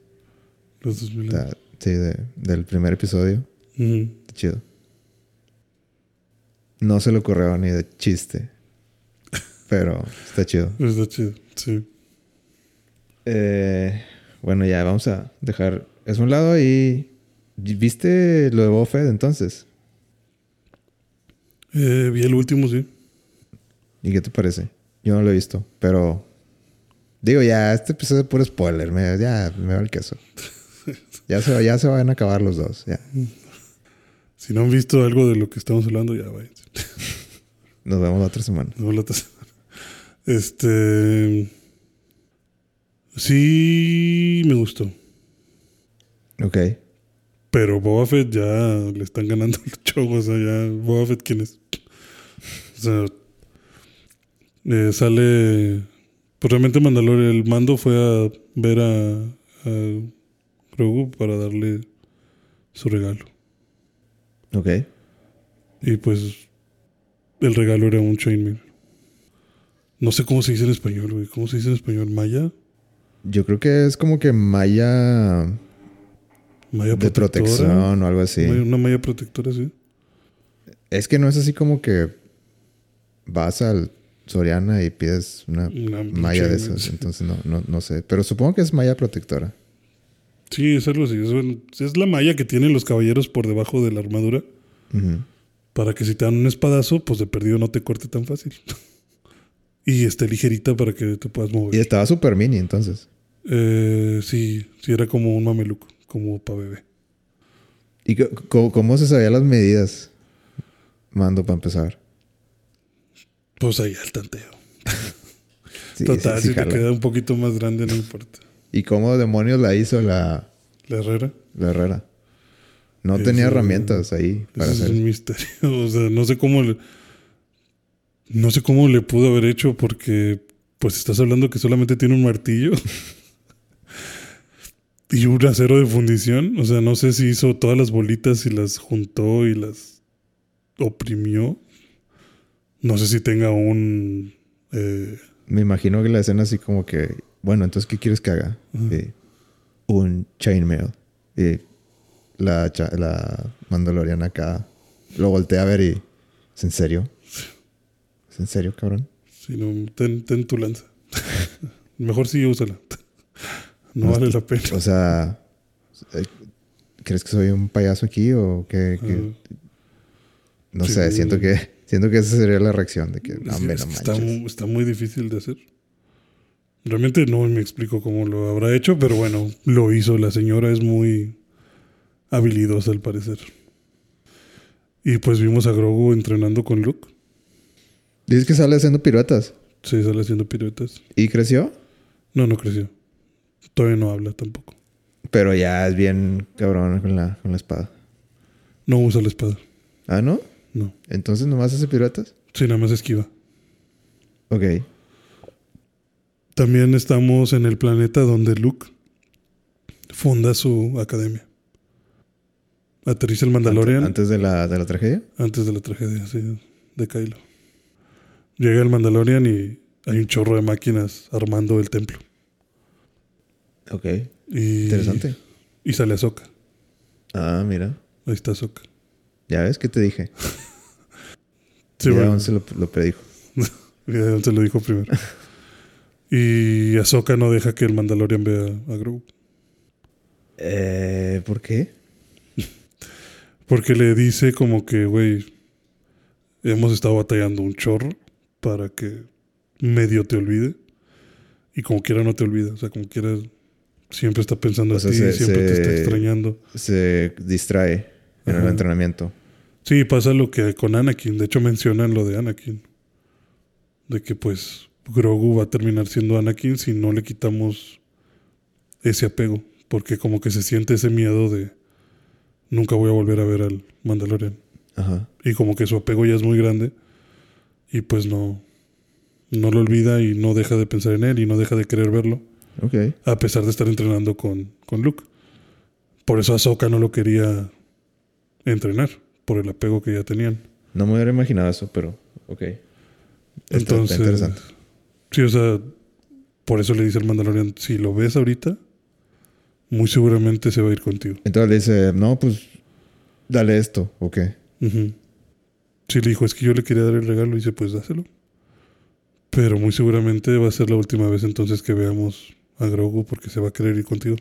Los 2000. está- sí, de- del primer episodio, Ujú. Está chido. No se le ocurrió ni de chiste, pero está chido. Está chido, sí. Eh, bueno, ya vamos a dejar eso a un lado y ¿viste lo de Boba Fett entonces? Eh, vi el último, sí. ¿Y qué te parece? Yo no lo he visto, pero digo ya, este episodio es puro spoiler, me, ya me va el queso. Ya se, ya se van a acabar los dos, ya. Si no han visto algo de lo que estamos hablando, ya vayan. Nos vemos la otra semana. No, la otra semana. Este. Sí, me gustó. Ok. Pero Boba Fett ya le están ganando el show. O sea, ya. Boba Fett, ¿quién es? O sea. eh, sale. Pues realmente Mandalorian, el mando fue a ver a, a Grogu para darle su regalo. Ok. Y pues. El regalo era un chainmail. No sé cómo se dice en español, güey. ¿Cómo se dice en español? ¿Maya? Yo creo que es como que malla ¿Malla de protección o algo así. Una malla protectora, sí. Es que no es así como que vas al Soriana y pides una Una malla de esas. Entonces no, no, no sé. Pero supongo que es malla protectora. Sí, es algo así. Es, un- es la malla que tienen los caballeros por debajo de la armadura. Para que si te dan un espadazo, pues de perdido no te corte tan fácil. y esté ligerita para que te puedas mover. Y estaba súper mini entonces. Eh, sí, sí, era como un mameluco, como para bebé. ¿Y cómo se sabían las medidas? Mando para empezar. Pues ahí al tanteo. Sí, Total, sí, sí si te queda un poquito más grande, no importa. ¿Y cómo demonios la hizo la, La herrera. la herrera? No tenía herramientas ahí para Ese es hacer. un misterio. O sea, no sé cómo le. No sé cómo le pudo haber hecho porque. Pues estás hablando que solamente tiene un martillo. y un acero de fundición. O sea, no sé si hizo todas las bolitas y las juntó y las oprimió. No sé si tenga un. eh, Me imagino que la escena así como que, bueno, entonces, ¿qué quieres que haga? Y un chainmail. Y la, cha- la Mandaloriana acá lo voltea a ver y, ¿es en serio? ¿Es en serio, cabrón? si no, ten, ten tu lanza. Mejor sí úsala. no vale la pena. O sea, eh, ¿crees que soy un payaso aquí o qué? qué? Ah. No Sí. sé, siento que siento que esa sería la reacción de que, no, Sí, es no que está, está muy difícil de hacer. Realmente no me explico cómo lo habrá hecho, pero bueno, lo hizo. La señora es muy habilidosa al parecer. Y pues vimos a Grogu entrenando con Luke. Dices que sale haciendo piruetas. Se sale haciendo piruetas. ¿Y creció? No, no creció. Todavía no habla tampoco. Pero ya es bien cabrón con la, con la espada. No usa la espada. ¿Ah, no? No. Entonces nomás hace piruetas. Sí, nada más esquiva. Ok. También estamos en el planeta donde Luke funda su academia. Aterriza el Mandalorian. Antes de la, de la tragedia. Antes de la tragedia, sí, de Kylo. Llega el Mandalorian y hay un chorro de máquinas armando el templo. Ok. Y, Interesante. Y sale Ahsoka. Ah, mira. Ahí está Ahsoka. Ya ves que te dije. Sí, bueno, Once lo, lo predijo. se lo dijo primero. y Ahsoka no deja que el Mandalorian vea a Grogu. Eh, ¿Por qué? Porque le dice como que, güey, hemos estado batallando un chorro para que medio te olvide. Y como quiera no te olvida. O sea, como quiera siempre está pensando O en ti, se- siempre te está extrañando. Se distrae en el entrenamiento. Sí, pasa lo que con Anakin. De hecho, mencionan lo de Anakin. De que, pues, Grogu va a terminar siendo Anakin si no le quitamos ese apego. Porque como que se siente ese miedo de nunca voy a volver a ver al Mandalorian. Ajá. Y como que su apego ya es muy grande. Y pues no, no lo olvida y no deja de pensar en él y no deja de querer verlo. A pesar de estar entrenando con, con Luke. Por eso Ahsoka no lo quería entrenar. Por el apego que ya tenían. No me hubiera imaginado eso, pero ok. Está- está Entonces, interesante. Sí, o sea, por eso le dice al Mandalorian, si lo ves ahorita, muy seguramente se va a ir contigo. Entonces le dice, no, pues dale esto, ok. Ujú. Sí, le dijo, es que yo le quería dar el regalo, y dice, pues dáselo. Pero muy seguramente va a ser la última vez entonces que veamos a Grogu porque se va a querer ir contigo.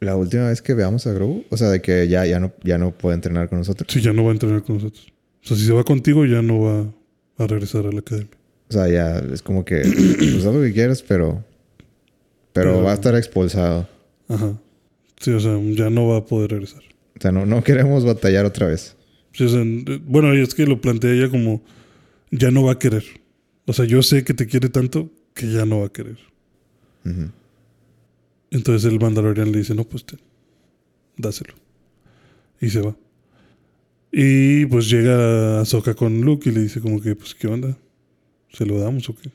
La última vez que veamos a Grogu, o sea, de que ya, ya, no, ya no puede entrenar con nosotros. Sí, ya no va a entrenar con nosotros. O sea, si se va contigo, ya no va a regresar a la academia. O sea, ya es como que, pues haz lo que quieras, pero, pero Pero- va a estar expulsado. Ajá. Sí, o sea, ya no va a poder regresar. O sea, no, no queremos batallar otra vez. Sí, o sea, bueno, y es que lo plantea ella como ya no va a querer. O sea, yo sé que te quiere tanto que ya no va a querer. Entonces el Mandalorian le dice, no, pues ten, dáselo. Y se va. Y pues llega Ahsoka con Luke y le dice como que, pues, ¿qué onda? ¿Se lo damos o qué?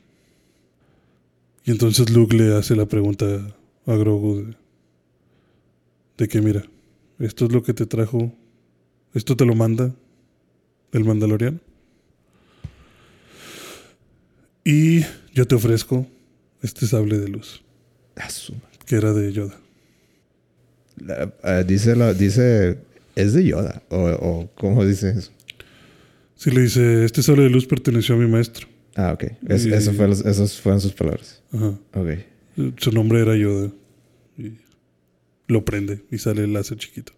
Y entonces Luke le hace la pregunta a Grogu de, de que, mira, esto es lo que te trajo, esto te lo manda el Mandalorian. Y yo te ofrezco este sable de luz, que era de Yoda. la- ah, dice, la, dice, es de Yoda. O, o ¿cómo dice eso? Sí, le dice, este sable de luz perteneció a mi maestro. Ah, ok. Es- Y- eso fue los- esas fueron sus palabras. Ajá. Ok. Su nombre era Yoda. Y lo prende y sale el láser chiquito.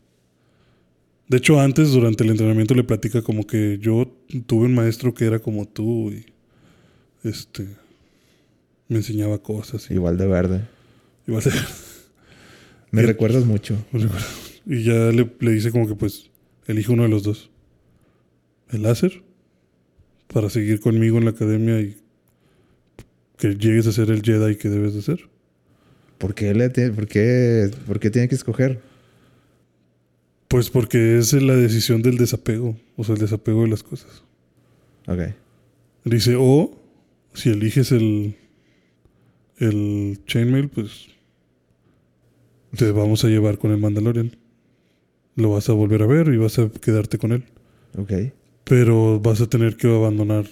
De hecho, antes, durante el entrenamiento, le platica como que yo tuve un maestro que era como tú y este me enseñaba cosas. Y, Igual de verde. igual de- Me Y- recuerdas mucho. y ya le, le dice como que pues elige uno de los dos. El láser para seguir conmigo en la academia y que llegues a ser el Jedi que debes de ser. ¿Por qué, le tiene- por, qué, por qué tiene que escoger? Pues porque es la decisión del desapego, o sea, el desapego de las cosas. Ok. Dice, o si eliges el, el chainmail, pues te vamos a llevar con el Mandalorian. Lo vas a volver a ver y vas a quedarte con él. Ok. Pero vas a tener que abandonar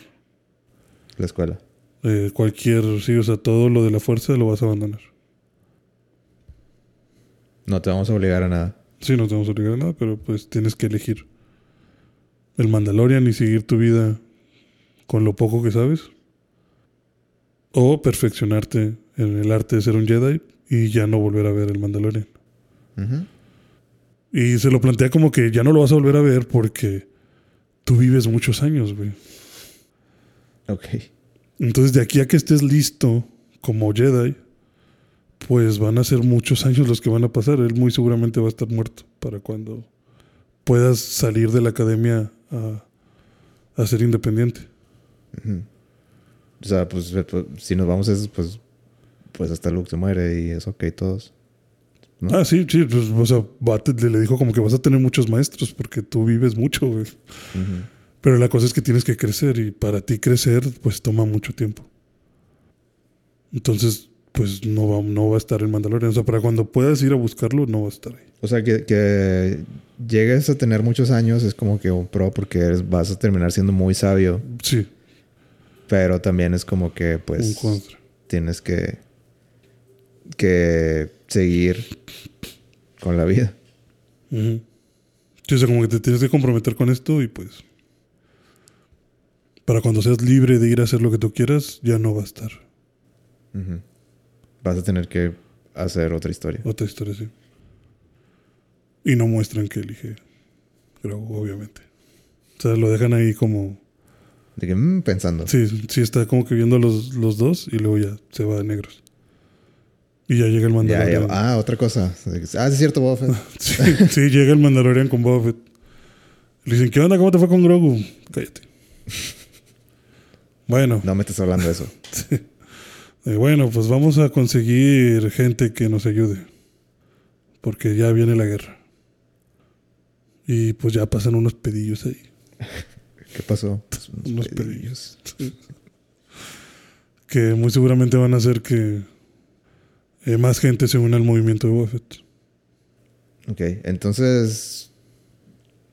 La escuela. eh, cualquier, sí, o sea, todo lo de la fuerza lo vas a abandonar. No te vamos a obligar a nada. Sí, no te vamos a obligar a nada, pero pues tienes que elegir el Mandalorian y seguir tu vida con lo poco que sabes. O perfeccionarte en el arte de ser un Jedi y ya no volver a ver el Mandalorian. Y se lo plantea como que ya no lo vas a volver a ver porque tú vives muchos años, güey. Ok. Entonces, de aquí a que estés listo como Jedi, pues van a ser muchos años los que van a pasar. Él muy seguramente va a estar muerto para cuando puedas salir de la academia a, a ser independiente. O sea, pues, pues, si nos vamos a eso, pues, pues hasta Luke se muere y es ok todos. ¿No? Ah, sí, sí. Pues, o sea, le dijo como que vas a tener muchos maestros porque tú vives mucho, güey. Pero la cosa es que tienes que crecer y para ti crecer, pues toma mucho tiempo. Entonces, pues no va, no va a estar en Mandalorian. O sea, para cuando puedas ir a buscarlo, no va a estar ahí. O sea, que, que llegues a tener muchos años es como que un pro porque eres- vas a terminar siendo muy sabio. Sí, Pero también es como que, un pues, contra. tienes que, que seguir con la vida. Sí, o sea, como que te tienes que comprometer con esto y pues. Para cuando seas libre de ir a hacer lo que tú quieras, ya no va a estar. Vas a tener que hacer otra historia. Otra historia, sí. Y no muestran que elige Grogu, obviamente. O sea, lo dejan ahí como. De que, mm, pensando. Sí, sí, está como que viendo los, los dos y luego ya se va a negros. Y ya llega el Mandalorian. ya. Ah, otra cosa. Ah, sí, es cierto, Boba Fett. Sí, sí, llega el Mandalorian con Boba Fett. Le dicen, ¿qué onda? ¿Cómo te fue con Grogu? Cállate. Bueno, No me estás hablando de eso. eh, bueno, pues vamos a conseguir gente que nos ayude. Porque ya viene la guerra. Y pues ya pasan unos pedillos ahí. ¿Qué pasó? Unos pedillos. que muy seguramente van a hacer que eh, más gente se una al movimiento de Boba Fett. Ok, entonces.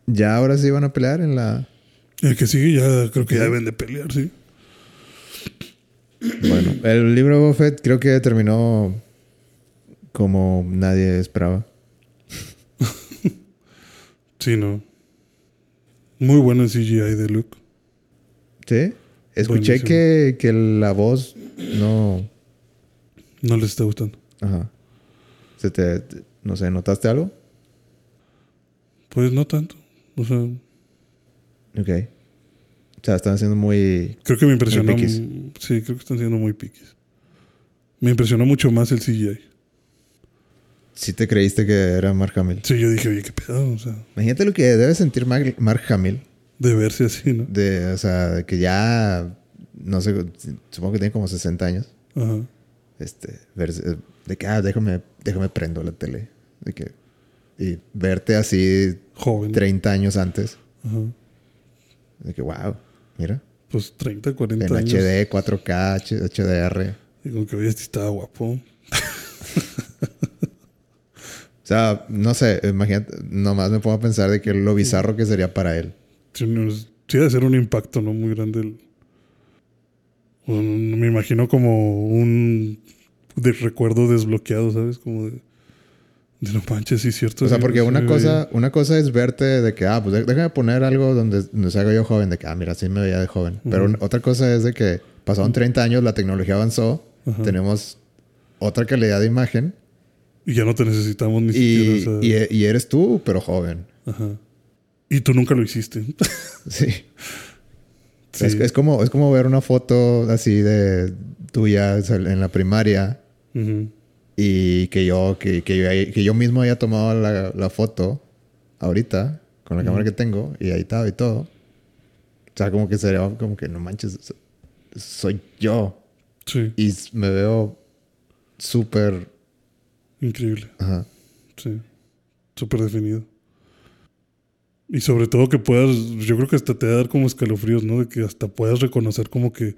¿Ya ahora sí van a pelear en la. El que sigue ya creo que ya deben de pelear, sí. Bueno, el libro de Boba Fett creo que terminó como nadie esperaba. Sí, no. Muy bueno el CGI de Luke. ¿Sí? Escuché que, que la voz no. No les está gustando. Ajá. Se te, te- No sé, ¿notaste algo? Pues no tanto. O sea, Ok. O sea, están haciendo muy. creo que me impresionó. Sí, creo que están siendo muy piquis. Me impresionó mucho más el CGI. Sí te creíste que era Mark Hamill. Sí, yo dije, oye, qué pedo. O sea, Imagínate lo que debe sentir Mark, Mark Hamill. de verse así, ¿no? De, o sea, que ya. No sé, supongo que tiene como 60 años. Ajá. Este, verse- de que, ah, déjame, déjame prendo la tele. De que, y verte así Joven. 30 años antes. Ajá. De que, wow, mira. Pues 30, 40 En años. HD, 4K, H- HDR. Y como que, este estaba guapo. O sea, no sé, imagínate, nomás me pongo a pensar de que lo bizarro que sería para él. Sí, no sí, debe ser un impacto, ¿no? Muy grande. el- me imagino como un de recuerdo desbloqueado, ¿sabes? Como de, de no manches, sí, cierto. O sea, porque una cosa, una cosa es verte de que, ah, pues dé- déjame poner algo donde, donde se haga yo joven, de que, ah, mira, sí me veía de joven. Pero otra cosa es de que pasaron 30 años, la tecnología avanzó, tenemos otra calidad de imagen Y ya no te necesitamos ni y, siquiera. o sea, y- y eres tú, pero joven. ajá. Y tú nunca lo hiciste. Sí. Sí. Es, es como, es como ver una foto así de tuya en la primaria Y que yo, que, que yo, que yo mismo haya tomado la, la foto ahorita con la cámara que tengo y ahí estaba y todo. O sea, como que sería como que no manches, so- soy yo Sí, y me veo súper... increíble. Ajá. Sí. Súper definido. Y sobre todo que puedas, yo creo que hasta te va a dar como escalofríos, ¿no? De que hasta puedas reconocer como que,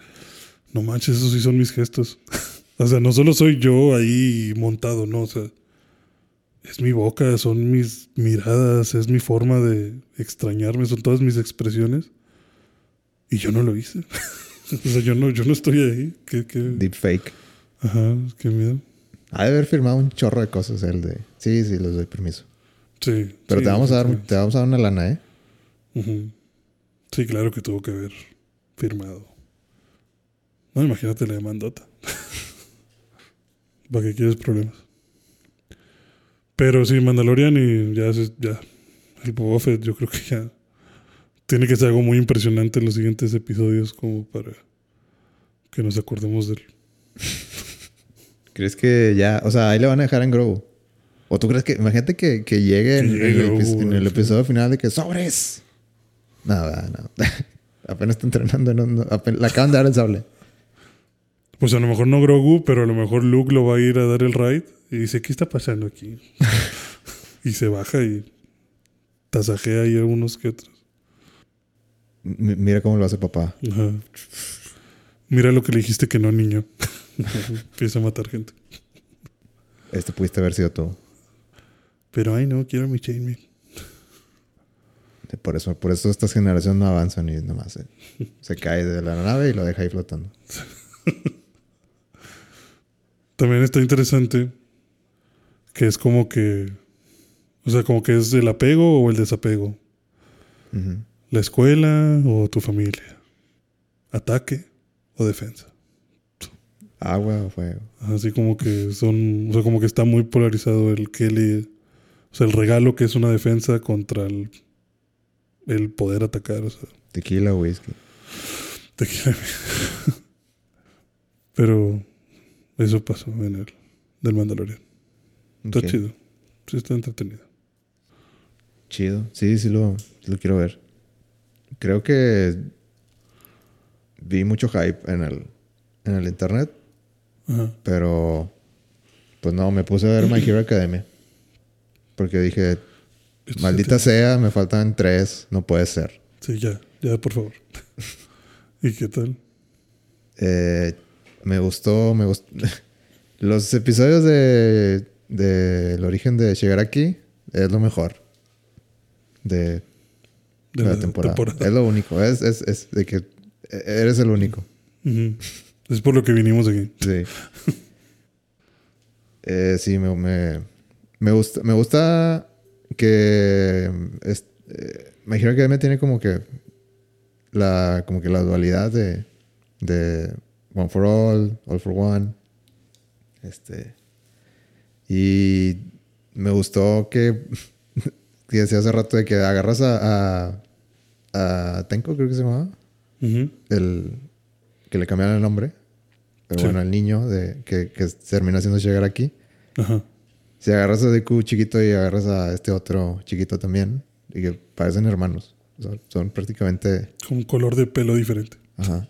no manches, esos sí son mis gestos. o sea, no solo soy yo ahí montado, ¿no? O sea, es mi boca, son mis miradas, es mi forma de extrañarme, son todas mis expresiones. Y yo no lo hice. o sea, yo no, yo no estoy ahí. Qué, qué... Deepfake. Ajá, qué miedo. Ha de haber firmado un chorro de cosas el de... Sí, sí, les doy permiso. Sí. Pero sí, te vamos a dar, te vamos a dar una lana, ¿eh? Sí, claro que tuvo que haber firmado. No, imagínate la demandota. ¿Para qué quieres problemas? Pero sí, Mandalorian y ya, ya. El Boba Fett, yo creo que ya tiene que ser algo muy impresionante en los siguientes episodios como para que nos acordemos de él. ¿Crees que ya, o sea, ahí le van a dejar en Grogu? ¿O tú crees que, imagínate que, que llegue en, llegue el, Grogu, epi- en el sí. episodio final de que sobres? No, va, no. Apenas está entrenando, no, no, apenas- le acaban de dar el sable. Pues a lo mejor no Grogu, pero a lo mejor Luke lo va a ir a dar el raid y dice, ¿qué está pasando aquí? y se baja y tasajea ahí a unos que otros. M- mira cómo lo hace papá. Ajá. Mira lo que le dijiste que no, niño. Empieza a matar gente. Este pudiste haber sido tú. Pero ay no, quiero mi chainmail. Por eso, por eso estas generaciones no avanzan y nomás se, se cae de la nave y lo deja ahí flotando. También está interesante que es como que, o sea, como que es el apego o el desapego. La escuela o tu familia. Ataque o defensa. Agua o fuego. Así como que son, o sea, como que está muy polarizado el que le, o sea, el regalo que es una defensa contra el, el poder atacar, o sea, Tequila o whisky. te quiere. Pero eso pasó en el del Mandalorian. Está chido. Sí, está entretenido. Chido. Sí, sí lo, lo quiero ver. Creo que vi mucho hype en el, en el internet, Ajá. pero pues no, me puse a ver My Hero Academia. Porque dije, maldita se sea, me faltan tres, no puede ser. Sí, ya, ya, por favor. ¿Y qué tal? Eh, me gustó, me gustó. Los episodios de, de El origen de llegar aquí es lo mejor de, De la, temporada. Es lo único, es, es, es de que eres el único. Es por lo que vinimos aquí. Sí. Eh, sí, me, me, me gusta, me gusta que es, eh, My Hero Academia tiene como que la, como que la dualidad de, de One for All, All for One. Este. Y me gustó que, que decía hace rato de que agarras a, a, a Tenko, creo que se llamaba Ujú. el que le cambiaron el nombre. Pero Sí. bueno, el niño de, que, que termina haciendo llegar aquí. Ajá. Si agarras a Deku chiquito y agarras a este otro chiquito también, y que parecen hermanos. Son, son prácticamente. Con color de pelo diferente. Ajá.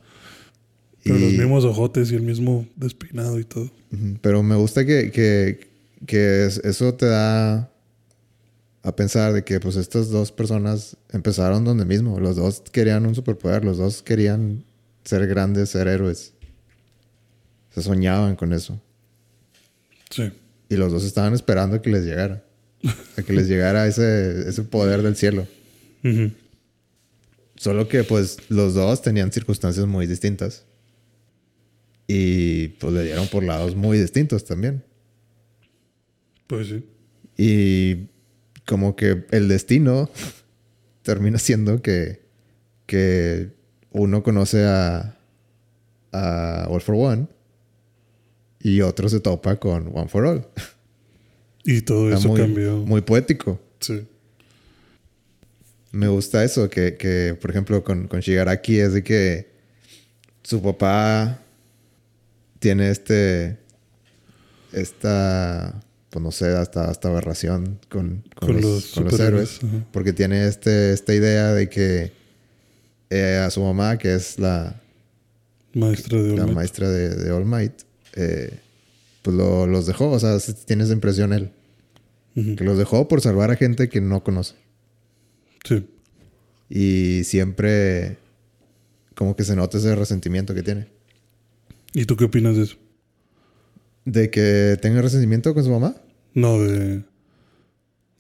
Pero Y- los mismos ojotes y el mismo despeinado y todo. Pero me gusta que, que, que es- eso te da a pensar de que pues estas dos personas empezaron donde mismo. Los dos querían un superpoder, los dos querían ser grandes, ser héroes. Se soñaban con eso. Sí. Y los dos estaban esperando a que les llegara. A que les llegara ese, ese poder del cielo. Solo que pues los dos tenían circunstancias muy distintas. Y pues le dieron por lados muy distintos también. Pues sí. Y como que el destino termina siendo que, que uno conoce a, a All for One y otro se topa con One for All. Y todo Está eso muy, cambió. muy poético. Sí. Me gusta eso, que, que, por ejemplo con, con Shigaraki es de que su papá tiene este, esta, pues no sé, hasta, hasta aberración con, con Con los, los con los superhéroes, héroes, ajá. porque tiene este, esta idea de que eh, a su mamá, que es la, Maestra de la Olmec. maestra de, de All Might, eh, pues lo- los dejó, o sea, tiene esa impresión él, que los dejó por salvar a gente que no conoce. Sí. Y siempre como que se nota ese resentimiento que tiene. ¿Y tú qué opinas de eso? De que tenga resentimiento con su mamá. No, de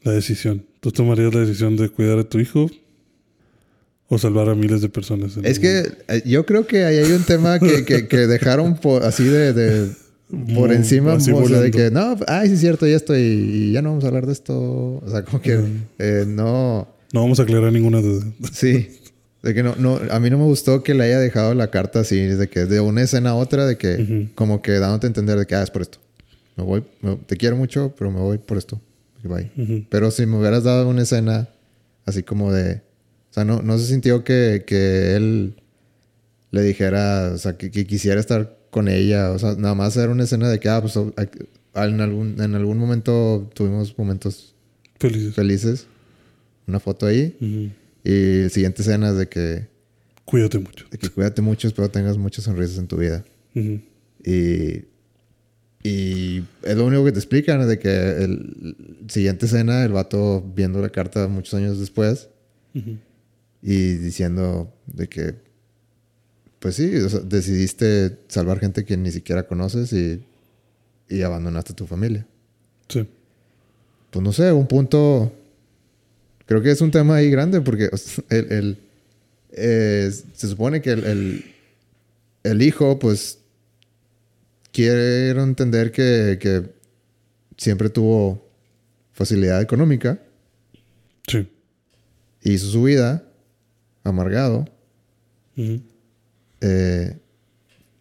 la decisión. ¿Tú tomarías la decisión de cuidar a tu hijo o salvar a miles de personas? Es que eh, yo creo que ahí hay un tema que, que- que dejaron por, así de, de- por encima. así o sea, de que no, ay, sí es cierto, ya estoy y ya no vamos a hablar de esto. O sea, como que eh, no, No vamos a aclarar ninguna duda. sí. De que no, no, a mí no me gustó que le haya dejado la carta así, de que de una escena a otra, de que como que dándote a entender de que, ah, es por esto. Me voy, me- te quiero mucho, pero me voy por esto. Bye. Pero si me hubieras dado una escena así como de... O sea, no, no se sintió que, que él le dijera, o sea, que, que quisiera estar con ella. O sea, nada más era una escena de que, ah, pues en algún, en algún momento tuvimos momentos Felices. felices. Una foto ahí. Y siguiente escena es de que, Cuídate mucho. de que cuídate mucho, espero tengas muchas sonrisas en tu vida. Y, y es lo único que te explican, de que el, siguiente escena, el vato viendo la carta muchos años después y diciendo de que, pues sí, o sea, decidiste salvar gente que ni siquiera conoces y, y abandonaste a tu familia. Sí. Pues no sé, un punto, creo que es un tema ahí grande porque el, el- eh, se supone que el, el, el hijo, pues, quiere entender que, que siempre tuvo facilidad económica. Sí. hizo su vida amargado, eh,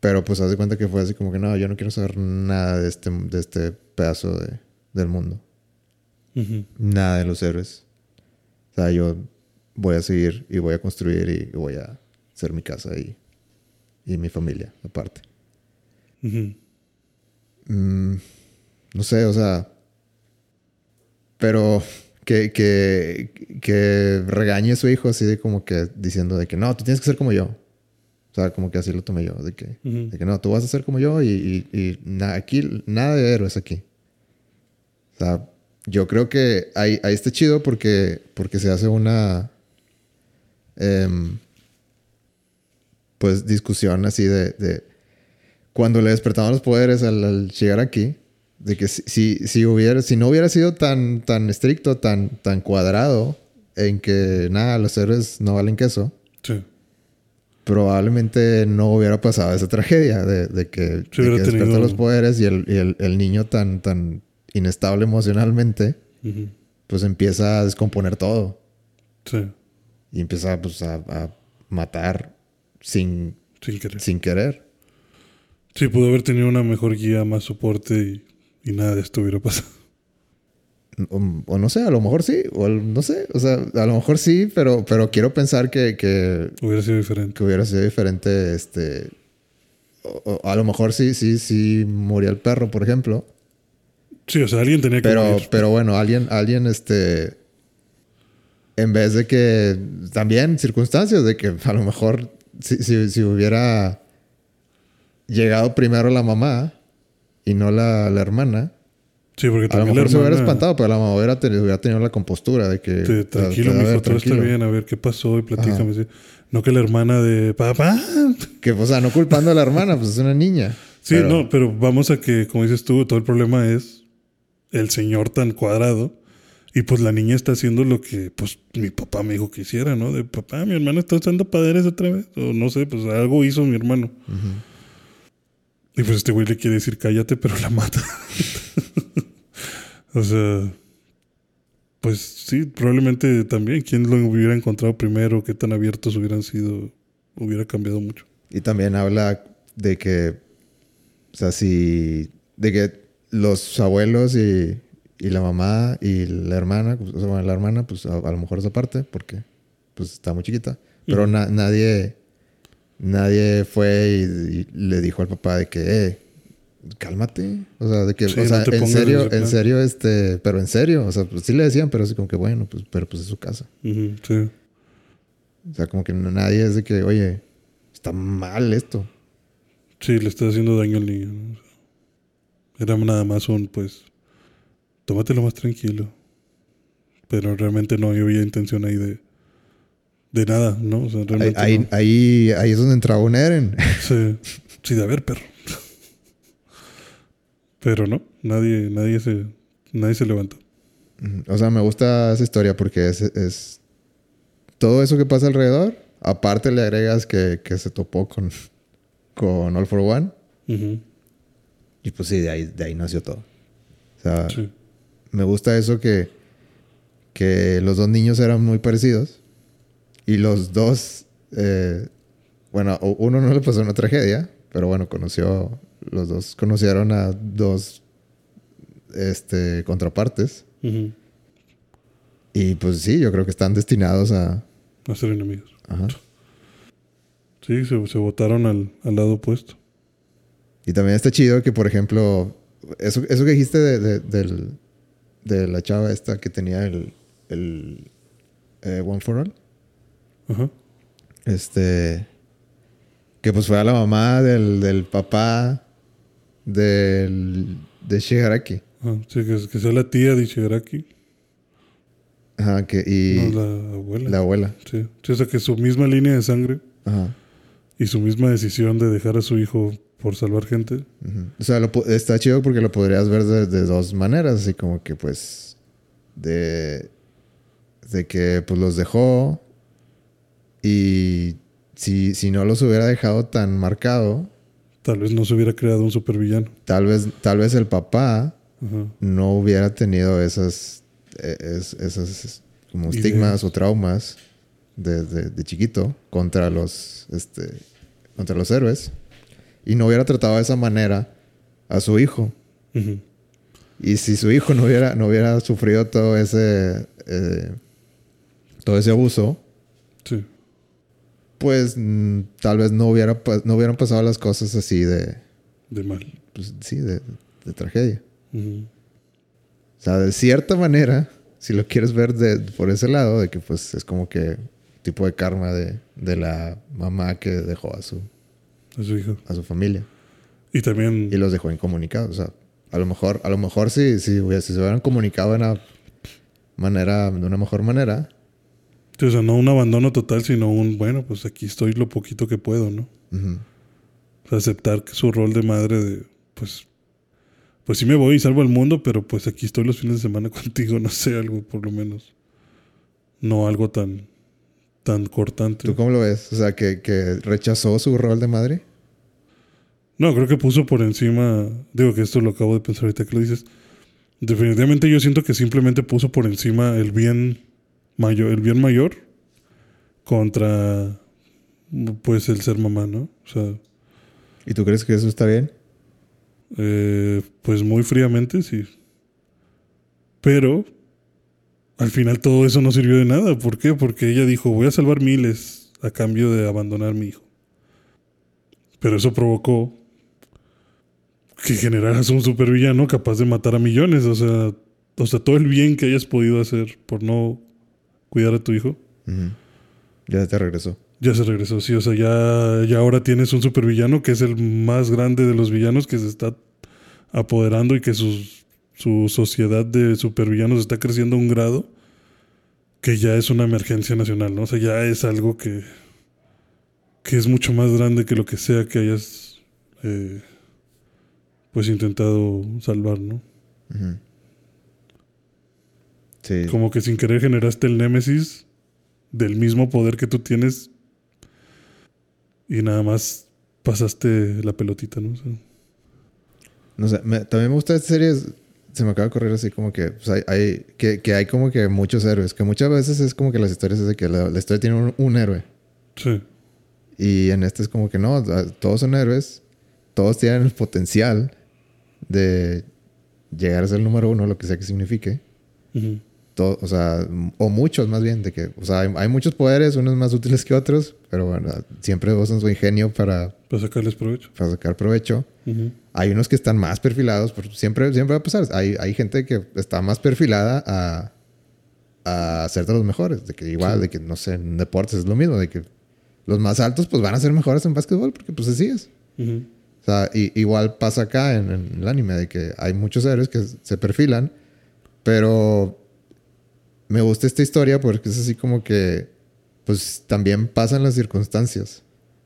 pero pues haz de cuenta que fue así como que no, yo no quiero saber nada de este, de este pedazo de, del mundo, nada de los héroes. O sea, yo voy a seguir y voy a construir y, voy a hacer mi casa y, y mi familia aparte. Ujú. Mm, no sé, o sea, pero que, que, que regañe a su hijo así de como que diciendo de que no, tú tienes que ser como yo. O sea, como que así lo tomé yo, de que, Ujú. de que no, tú vas a ser como yo y, y, y na- aquí nada de héroes aquí. O sea, yo creo que ahí, ahí está chido porque, porque se hace una em, pues discusión así de, de cuando le despertaban los poderes al, al llegar aquí, de que si, si, si hubiera, si no hubiera sido tan, tan estricto, tan, tan cuadrado, en que nada, los héroes no valen queso, Sí. probablemente no hubiera pasado esa tragedia de, de que, de que tenido- los poderes y el, y el- el niño tan, tan inestable emocionalmente, pues empieza a descomponer todo Sí. y empieza pues, a, a matar sin, Sin querer. sin querer. Sí, pudo haber tenido una mejor guía, más soporte y, y nada de esto hubiera pasado. O, o no sé, a lo mejor sí, o no sé, o sea, a lo mejor sí, pero, pero quiero pensar que, que, Hubiera sido diferente. que hubiera sido diferente, este, o- o a lo mejor sí, sí, sí murió el perro, por ejemplo, Sí, o sea, alguien tenía que pero, morir. pero bueno, alguien, alguien, este, en vez de que, también circunstancias de que a lo mejor si, si, si hubiera llegado primero la mamá y no la, la hermana, Sí, porque a lo también mejor la se hubiera hermana- espantado, pero la mamá hubiera tenido, hubiera tenido la compostura de que... Sí, tranquilo, mijo, todo está tranquilo. bien, a ver qué pasó y platícame. sí. No que la hermana de papá. Que, o sea, no culpando a la hermana, pues es una niña. Sí, Pero- no, pero vamos a que, como dices tú, todo el problema es el señor tan cuadrado. Y pues la niña está haciendo lo que pues mi papá me dijo que hiciera, ¿no? De papá, mi hermano está usando padres otra vez. O no sé, pues algo hizo mi hermano. Y pues este güey le quiere decir cállate, pero la mata. o sea, pues sí, probablemente también. ¿Quién lo hubiera encontrado primero? ¿Qué tan abiertos hubieran sido? Hubiera cambiado mucho. Y también habla de que, o sea, si, de que los abuelos y, y la mamá y la hermana, pues, o sea, bueno, la hermana, pues a, a lo mejor esa parte, porque pues está muy chiquita. Pero na- nadie, nadie fue y, y le dijo al papá de que, eh, cálmate. O sea, de que, Sí, o sea, no en serio, en serio, este, pero en serio, o sea, pues sí le decían, pero así como que bueno, pues, pero pues es su casa. Sí. O sea, como que nadie es de que, oye, está mal esto. Sí, le está haciendo daño al niño. ¿no? Era nada más un, pues, tómatelo más tranquilo. Pero realmente no había intención ahí de, de nada, ¿no? O sea, realmente ahí, no. ahí, ahí es donde entraba un Eren. Sí, sí, de haber perro. Pero no, nadie, nadie se, nadie se levantó. o sea, me gusta esa historia porque es, es todo eso que pasa alrededor. Aparte le agregas que, que se topó con, con All for One. Ujú, Y pues sí, de ahí, de ahí nació todo. O sea, Sí, me gusta eso que, que los dos niños eran muy parecidos. Y los dos, eh, bueno, uno no le pasó una tragedia, pero bueno, conoció, los dos conocieron a dos este, contrapartes. Y pues sí, yo creo que están destinados a... a ser enemigos. ajá. Sí, se, se botaron al, al lado opuesto. Y también está chido que, por ejemplo, eso, eso que dijiste de, de- del- de la chava esta que tenía el, el eh, One for All. Ajá. Este. Que pues fue a la mamá del, del papá del, de Shigaraki. Ajá, sí, que, que sea la tía de Shigaraki. Ajá, que, y no, la abuela. la abuela. Sí. Sí, o sea, que su misma línea de sangre Ajá. y su misma decisión de dejar a su hijo por salvar gente. O sea, lo está chido porque lo podrías ver de, de dos maneras. Así como que pues. De. De que pues los dejó. Y si, si no los hubiera dejado tan marcado. Tal vez no se hubiera creado un supervillano. Tal vez, tal vez el papá no hubiera tenido esas, eh, es- esas como estigmas o traumas de, de- de chiquito contra los, este, contra los héroes y no hubiera tratado de esa manera a su hijo. Y si su hijo no hubiera, no hubiera sufrido todo ese, eh, todo ese abuso, Sí. pues mm, tal vez no, hubiera, pa- no hubieran pasado las cosas así de, De mal. pues, sí, de, de tragedia. O sea, de cierta manera, si lo quieres ver de, por ese lado, de que pues es como que tipo de karma de, de la mamá que dejó a su, A su hijo. a su familia Y también. y los dejó incomunicados. O sea, a lo mejor, a lo mejor si, si, hubiera- si se hubieran comunicado de una manera, de una mejor manera, sí, o sea, no un abandono total, sino un, bueno, pues aquí estoy lo poquito que puedo, ¿no? ujú, O sea, aceptar que su rol de madre de, pues, pues sí me voy y salvo al mundo, pero pues aquí estoy los fines de semana contigo, no sé, algo por lo menos. No algo tan, tan cortante. ¿tú cómo lo ves? O sea, que, que rechazó su rol de madre. No, creo que puso por encima, digo que esto lo acabo de pensar ahorita que lo dices. Definitivamente yo siento que simplemente puso por encima el bien mayor, el bien mayor contra pues el ser mamá, ¿no? O sea, ¿Y tú crees que eso está bien? Eh, pues muy fríamente, sí. Pero al final todo eso no sirvió de nada. ¿Por qué? Porque ella dijo, voy a salvar miles a cambio de abandonar a mi hijo. Pero eso provocó que generaras un supervillano capaz de matar a millones. O sea, o sea, todo el bien que hayas podido hacer por no cuidar a tu hijo. Ya te regresó. ya se regresó. Sí, o sea, ya, ya ahora tienes un supervillano que es el más grande de los villanos que se está apoderando y que sus- su sociedad de supervillanos está creciendo a un grado que ya es una emergencia nacional, ¿no? O sea, ya es algo que, que es mucho más grande que lo que sea que hayas eh, pues intentado salvar, ¿no? Sí. Como que sin querer generaste el némesis del mismo poder que tú tienes y nada más pasaste la pelotita, ¿no? O sea, No sé, me- también me gusta esta serie. Se me acaba de correr así como que, pues, hay, hay- que, que hay como que muchos héroes. Que muchas veces es como que las historias es de que la, la historia tiene un, un héroe. sí, Y en este es como que no, todos son héroes. Todos tienen el potencial de llegar a ser el número uno, lo que sea que signifique. Todo, o sea, o muchos más bien, de que, o sea, hay, hay muchos poderes, unos más útiles que otros, pero bueno, siempre usan su ingenio para, para sacarles provecho. para sacar provecho. Hay unos que están más perfilados, porque siempre, siempre va a pasar. Hay, hay gente que está más perfilada a, a ser de los mejores. De que igual, Sí. de que, no sé, en deportes es lo mismo, de que los más altos pues van a ser mejores en básquetbol porque pues así es. ujú, O sea, y- igual pasa acá en, en el anime, de que hay muchos héroes que se perfilan, pero me gusta esta historia porque es así como que, pues también pasan las circunstancias.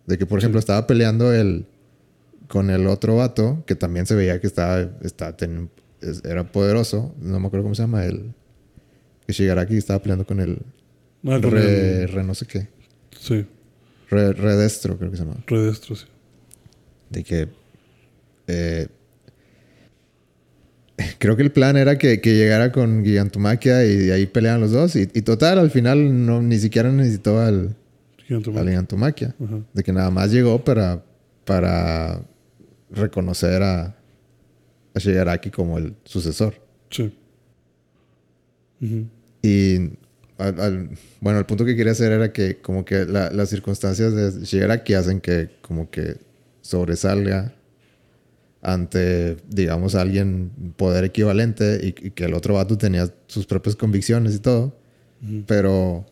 De que, por ejemplo, Sí. estaba peleando el, con el otro vato, que también se veía que estaba, estaba ten- era poderoso, no me acuerdo cómo se llama, el que Shigaraki estaba peleando con el Ah, re, el- re no sé qué, sí, re, redestro creo que se llama. redestro, sí. De que eh, creo que el plan era que, que llegara con Gigantomaquia y ahí peleaban los dos y, y total al final no ni siquiera necesitó al, Gigante al. Gigantomaquia Ajá. de que nada más llegó para para reconocer a, a Shigaraki como el sucesor Sí. Y al- al- bueno el punto que quería hacer era que como que la- las circunstancias de Shigaraki hacen que como que sobresalga ante, digamos, alguien poder equivalente y, y que el otro vato tenía sus propias convicciones y todo, ujú, pero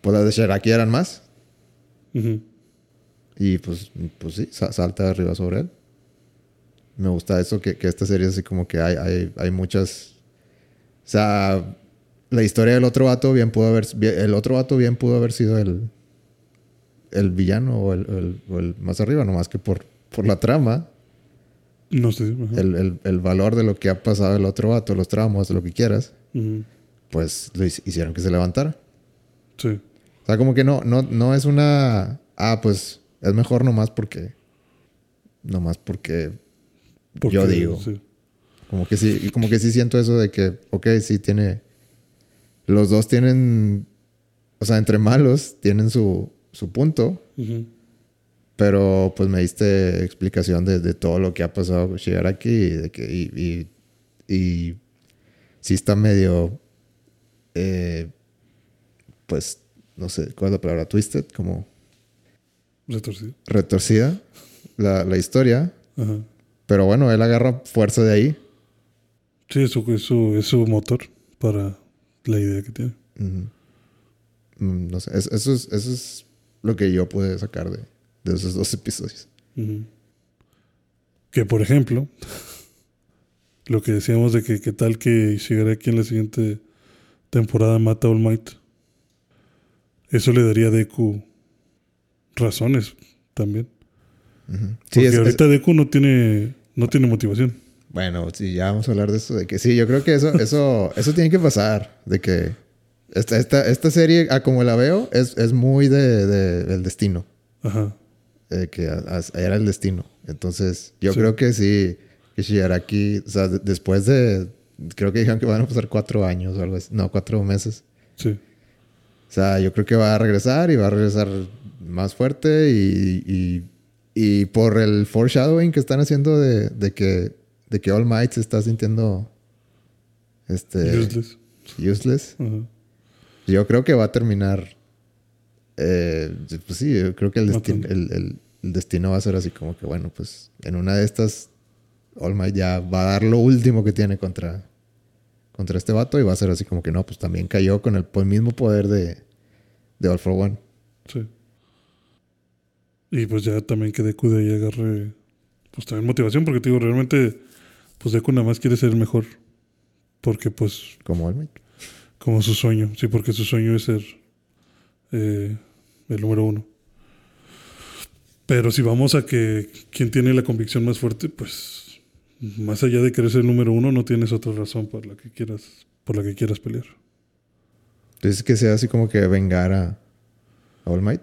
pues las de Shigaraki eran más ujú. y pues, pues sí, sa- salta arriba sobre él. Me gusta eso, que, que esta serie así como que hay, hay, hay muchas... O sea, la historia del otro vato bien pudo haber... El otro vato bien pudo haber sido el... El villano o el, el- o el más arriba, nomás que por, por la trama, No sé. el, el- el valor de lo que ha pasado el otro vato, los tramos, lo que quieras, Ujú, pues lo hic- hicieron que se levantara. Sí. O sea, como que no, no, no es una... Ah, pues es mejor nomás porque... Nomás porque Porque, Yo digo. sí. Como que sí, como que sí siento eso de que, ok, sí tiene. Los dos tienen. O sea, entre malos tienen su, su punto. Pero pues me diste explicación de, de todo lo que ha pasado con Shigaraki y de que. Y, y, y sí está medio. eh, pues, no sé, ¿cuál es la palabra? Twisted, como Retorcido. retorcida la, la historia. Ajá. Pero bueno, él agarra fuerza de ahí. Sí, es su, es su, es su motor para la idea que tiene. Mm, No sé, es- eso es, eso es lo que yo pude sacar de, de esos dos episodios. Que por ejemplo, lo que decíamos de que qué tal que Shigaraki en la siguiente temporada mata a All Might. Eso le daría a Deku razones también. Sí, Porque es- es- ahorita Deku no tiene, no tiene motivación. bueno, sí, ya vamos a hablar de eso. De que sí, yo creo que eso, eso, eso tiene que pasar. De que esta, esta, esta serie, a como la veo, es, es muy de, de- del destino. Ajá. eh, que a- a- era el destino. Entonces, yo Sí. creo que sí, que Shigaraki, o sea, de- después de, creo que dijeron que van a pasar cuatro años o algo así, no, cuatro meses. Sí. O sea, yo creo que va a regresar y va a regresar más fuerte y, y, y por el foreshadowing que están haciendo de, de que, de que All Might se está sintiendo este, Useless. useless. Ajá. Yo creo que va a terminar. eh, pues sí, yo creo que el, destin- Matando. el, el- el destino va a ser así como que, bueno, pues en una de estas, All Might ya va a dar lo último que tiene contra, contra este vato y va a ser así como que no, pues también cayó con el, mismo poder de, de All for One. Sí. Y pues ya también que Deku de ahí agarre pues también motivación, porque te digo, realmente pues Deku nada más quiere ser el mejor. Porque pues Como All Might. Como su sueño, sí, porque su sueño es ser eh, el número uno. Pero si vamos a que quien tiene la convicción más fuerte, pues más allá de querer ser el número uno, no tienes otra razón por la que quieras, por la que quieras pelear. Entonces que sea así como que vengar a, a All Might.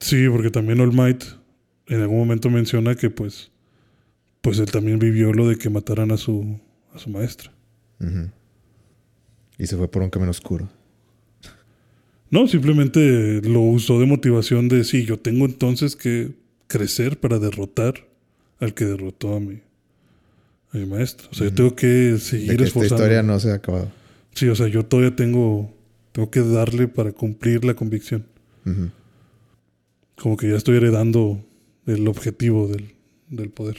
Sí, porque también All Might en algún momento menciona que pues, pues él también vivió lo de que mataran a su, a su maestra. Y se fue por un camino oscuro. No, simplemente lo usó de motivación de sí, yo tengo entonces que crecer para derrotar al que derrotó a mi, a mi maestro. O sea, yo tengo que De seguir que esta esforzando. historia no se ha acabado. Sí, o sea, yo todavía tengo, tengo que darle para cumplir la convicción. Como que ya estoy heredando el objetivo del, del poder.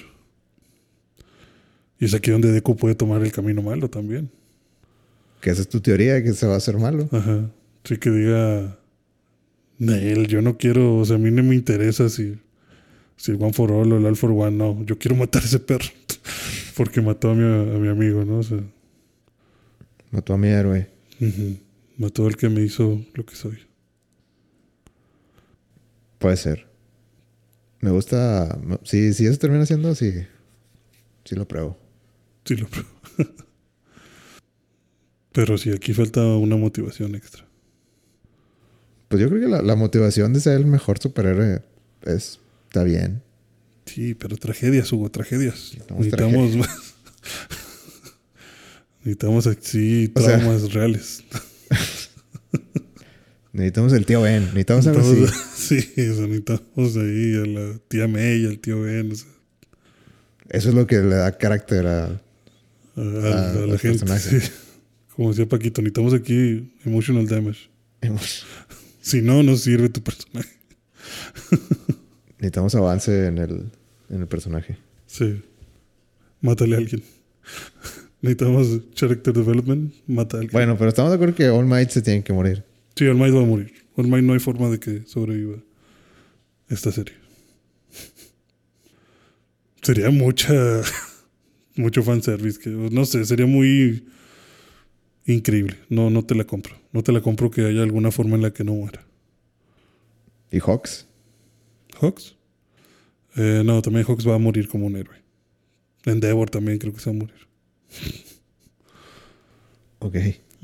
Y es aquí donde Deku puede tomar el camino malo también. Que esa es tu teoría, que se va a hacer malo. Ajá. Sí que diga, Nael, yo no quiero, o sea, a mí no me interesa si, si el One for All o el All for One, no. Yo quiero matar a ese perro. Porque mató a mi, a mi amigo, ¿no? O sea, Mató a mi héroe. ujú. mató al que me hizo lo que soy. Puede ser. Me gusta. Si, si eso termina siendo, sí. Sí lo pruebo. Sí, lo pruebo. Pero sí, aquí falta una motivación extra. Pues yo creo que la, la motivación de ser el mejor superhéroe es, está bien. Sí, pero tragedias, Hugo, tragedias. Necesitamos Necesitamos más. Necesitamos así O sea- traumas reales. Necesitamos el tío Ben. Necesitamos algo así. Necesitamos- sí, o sea, necesitamos ahí a la tía May, al tío Ben, o sea, Eso es lo que le da carácter a. a, a- a la gente. sí. Como decía Paquito, necesitamos aquí emotional damage. Si no, no sirve tu personaje. Necesitamos avance en el, en el personaje. Sí. Mátale a alguien. Necesitamos character development, mata a alguien. Bueno, pero estamos de acuerdo que All Might se tiene que morir. Sí, All Might va a morir. All Might no hay forma de que sobreviva esta serie. Sería mucha. mucho fanservice. Que, no sé, sería muy increíble. No, no te la compro. No te la compro que haya alguna forma en la que no muera. ¿Y Hawks? ¿Hawks? Eh, no, también Hawks va a morir como un héroe. Endeavor también creo que se va a morir. Ok.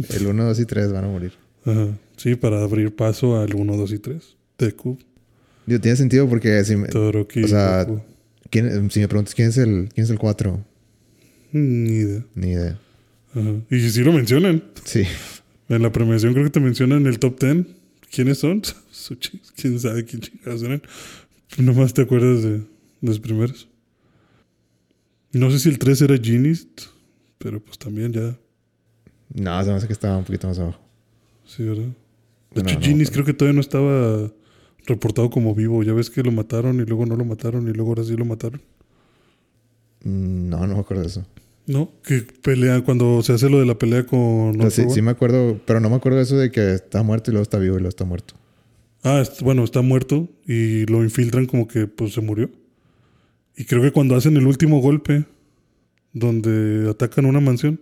El 1, 2 y 3 van a morir. Ajá. Sí, para abrir paso al 1, 2 y 3. Deku, Digo, tiene sentido porque si me, o sea. ¿quién- si me preguntas quién es el quién es el 4, Ni idea. ni idea. Ajá. Y si lo mencionan. Sí. En la premiación creo que te mencionan el top 10. ¿Quiénes son? ¿Quién sabe quién chingados eran? Nomás te acuerdas de los primeros. No sé si el 3 era Genius, pero pues también ya. No, se me hace que estaba un poquito más abajo. Sí, ¿verdad? De Bueno, hecho, no, creo que todavía no estaba reportado como vivo. Ya ves que lo mataron y luego no lo mataron y luego ahora sí lo mataron. Mm, No, no me acuerdo de eso. ¿No? Que pelea cuando se hace lo de la pelea con. O sea, sí, sí me acuerdo, pero no me acuerdo de eso de que está muerto y luego está vivo y luego está muerto. Ah, es- bueno, está muerto y lo infiltran como que pues se murió. Y creo que cuando hacen el último golpe, donde atacan una mansión,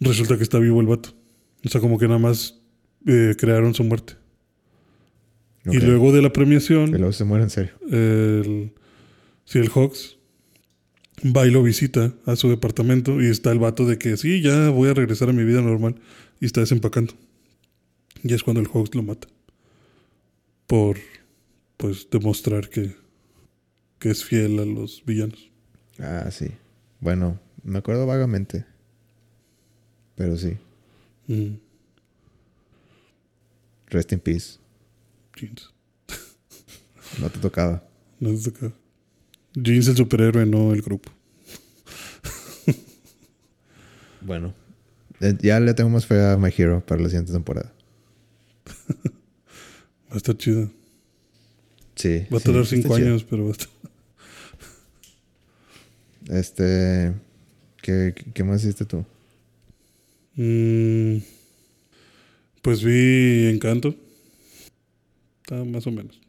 resulta que está vivo el vato. O sea, como que nada más eh, crearon su muerte. Y luego de la premiación, luego se muere en serio. el, sí, el Hawks va y lo visita a su departamento y está el vato de que sí, ya voy a regresar a mi vida normal y está desempacando. Y es cuando el Hawks lo mata. Por, pues, demostrar que, que es fiel a los villanos. Ah, sí. Bueno, me acuerdo vagamente. Pero sí. Mm, Rest in peace. jeans. No te tocaba. No te toca. Jeans el superhéroe, no el grupo. Bueno. Eh, Ya le tengo más fe a My Hero para la siguiente temporada. Va a estar chido. Sí. Va a tardar cinco chido. años, pero va a estar. Este. ¿qué, ¿Qué más hiciste tú? Mm, pues vi Encanto. Está más o menos.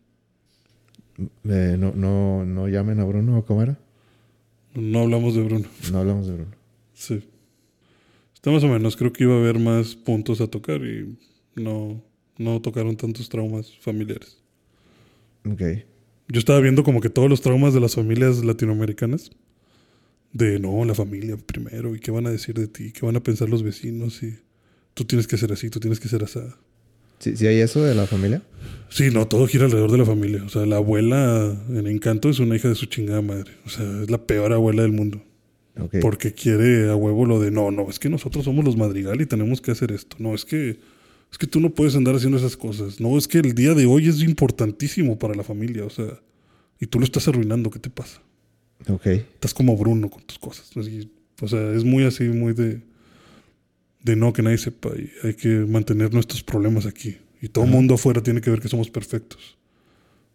Eh, no, no, no llamen a Bruno o cómo era. No hablamos de Bruno. No hablamos de Bruno. Sí. Está más o menos. Creo que iba a haber más puntos a tocar y no, no tocaron tantos traumas familiares. Ok. Yo estaba viendo como que todos los traumas de las familias latinoamericanas. De no, la familia primero. ¿Y qué van a decir de ti? ¿Qué van a pensar los vecinos? Y tú tienes que ser así, tú tienes que ser así. ¿Sí, sí hay eso de la familia? Sí, no, todo gira alrededor de la familia. O sea, la abuela en Encanto es una hija de su chingada madre. O sea, es la peor abuela del mundo. Ok. Porque quiere a huevo lo de no, no, es que nosotros somos los madrigal y tenemos que hacer esto. No, es que es que tú no puedes andar haciendo esas cosas. No, es que el día de hoy es importantísimo para la familia, o sea, y tú lo estás arruinando, ¿qué te pasa? Ok. Estás como Bruno con tus cosas. O sea, es muy así, muy de de no que nadie sepa y hay que mantener nuestros problemas aquí. Y todo el mundo afuera tiene que ver que somos perfectos.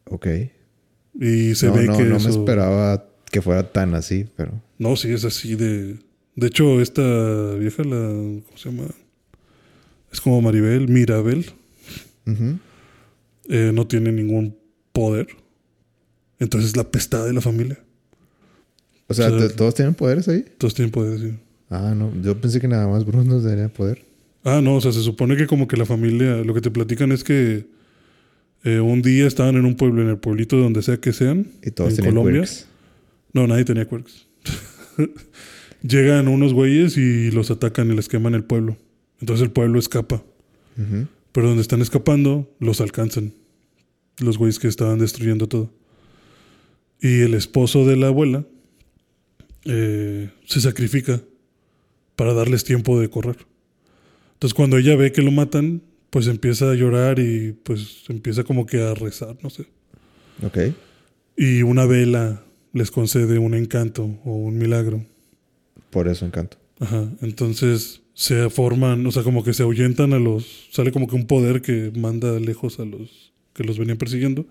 Ok. Y se no, ve no, que no me esperaba que fuera tan así, pero. No, sí, es así de... De hecho, esta vieja, la... ¿Cómo se llama? Es como Maribel, Mirabel. Eh, no tiene ningún poder. Entonces es la pestada de la familia. O sea, O sea, ¿t- ¿todos tienen poderes ahí? Todos tienen poder, sí. Ah, no. Yo pensé que nada más Bruno tenía poder. Ah, no, o sea, se supone que como que la familia... Lo que te platican es que eh, un día estaban en un pueblo, en el pueblito donde sea que sean. Y todos en tenían Colombia. quirks. No, nadie tenía quirks. Llegan unos güeyes y los atacan y les queman el pueblo. Entonces el pueblo escapa. Pero donde están escapando, los alcanzan. Los güeyes que estaban destruyendo todo. Y el esposo de la abuela eh, se sacrifica para darles tiempo de correr. Entonces cuando ella ve que lo matan, pues empieza a llorar y pues empieza como que a rezar, no sé. Ok. Y una vela les concede un encanto o un milagro. Por eso encanto. Ajá. Entonces se forman, o sea, como que se ahuyentan a los. Sale como que un poder que manda lejos a los que los venían persiguiendo.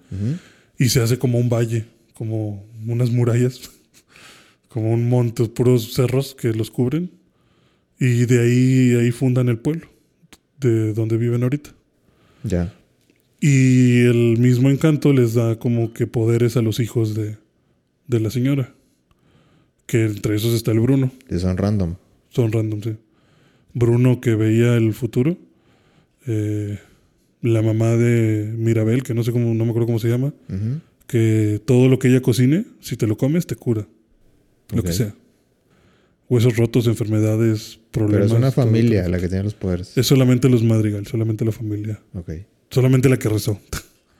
Y se hace como un valle, como unas murallas, como un monte, puros cerros que los cubren. Y de ahí, ahí fundan el pueblo, de donde viven ahorita. Ya. Y el mismo encanto les da como que poderes a los hijos de, de la señora. Que entre esos está el Bruno. Y son random. Son random, sí. Bruno que veía el futuro. Eh, la mamá de Mirabel, que no sé cómo, no me acuerdo cómo se llama. Que todo lo que ella cocine, si te lo comes, te cura. Lo que sea. Huesos rotos, enfermedades, Pero problemas. es una todo, familia todo. la que tiene los poderes. Es solamente los Madrigal, solamente la familia. Ok. Solamente la que rezó.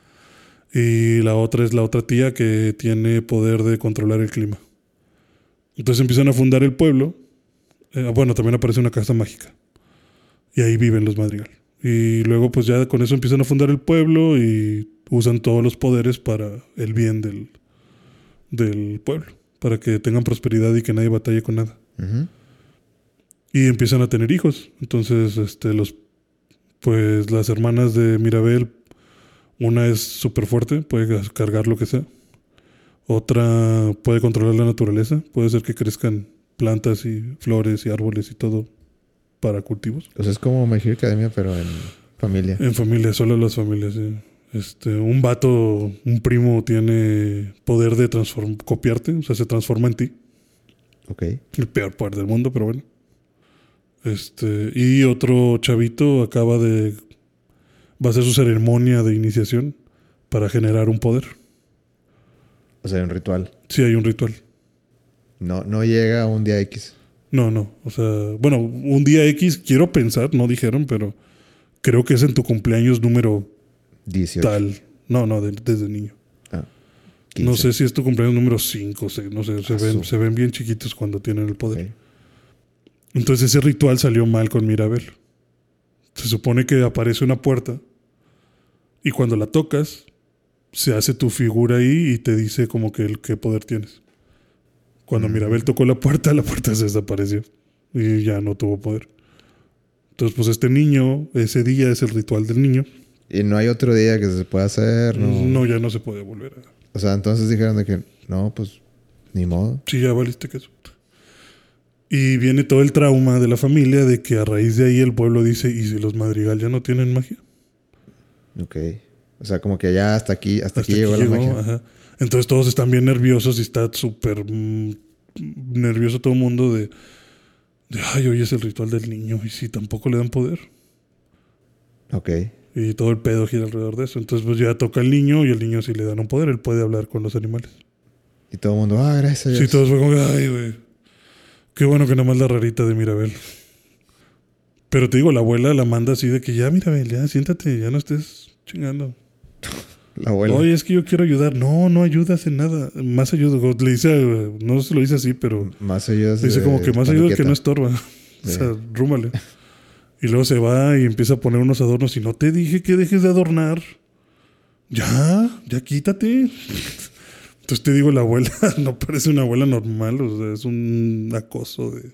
y la otra es la otra tía que tiene poder de controlar el clima. Entonces empiezan a fundar el pueblo. Eh, bueno, también aparece una casa mágica. Y ahí viven los Madrigal. Y luego pues ya con eso empiezan a fundar el pueblo y usan todos los poderes para el bien del, del pueblo. Para que tengan prosperidad y que nadie batalle con nada. Y empiezan a tener hijos. Entonces, este, los, pues las hermanas de Mirabel, una es súper fuerte, puede cargar lo que sea. Otra puede controlar la naturaleza, puede ser que crezcan plantas y flores y árboles y todo para cultivos. O sea, es como My Hero Academia, pero en familia. En familia, solo las familias. sí. Este, un vato, un primo tiene poder de copiarte, o sea, se transforma en ti. Ok. El peor poder del mundo, pero bueno. Este, y otro chavito acaba de. Va a hacer su ceremonia de iniciación para generar un poder. O sea, un ritual. Sí, hay un ritual. No, no llega a un día X. No, no. O sea, bueno, un día X, quiero pensar, no dijeron, pero creo que es en tu cumpleaños número 18. tal. No, no, de- desde niño. No 15. sé si es tu cumpleaños número 5, no sé, se Ah, ven, se ven bien chiquitos cuando tienen el poder. Entonces ese ritual salió mal con Mirabel. Se supone que aparece una puerta y cuando la tocas se hace tu figura ahí y te dice como que el qué poder tienes. Cuando Mm. Mirabel tocó la puerta, la puerta se desapareció y ya no tuvo poder. Entonces pues este niño, ese día es el ritual del niño. Y no hay otro día que se pueda hacer. No. No, ya no se puede volver a... O sea, entonces dijeron de que no, pues ni modo. Sí, ya valiste queso. Y viene todo el trauma de la familia de que a raíz de ahí el pueblo dice, ¿y si los madrigal ya no tienen magia? Ok. O sea, como que ya hasta aquí, hasta, Hasta aquí llegó la magia. ajá. Entonces todos están bien nerviosos y está súper mm, nervioso todo el mundo de, de, ay, hoy es el ritual del niño y si tampoco le dan poder. Ok. Y todo el pedo gira alrededor de eso. Entonces pues ya toca el niño y el niño si le dan un poder, él puede hablar con los animales. Y todo el mundo, ah, gracias. a Sí, Dios". todos fue como, ay, güey. Qué bueno que nada más la rarita de Mirabel. Pero te digo, la abuela la manda así de que ya, Mirabel, ya, siéntate, ya no estés chingando. La abuela. Oye, es que yo quiero ayudar. No, no ayudas en nada. Más ayuda. Le dice, no se lo dice así, pero Más ayudas. dice de- como que más ayuda que no estorba. o Sí. sea, rúmale. Y luego se va y empieza a poner unos adornos. Y no te dije que dejes de adornar. Ya, ya quítate. Entonces te digo, la abuela no parece una abuela normal. O sea, es un acoso de.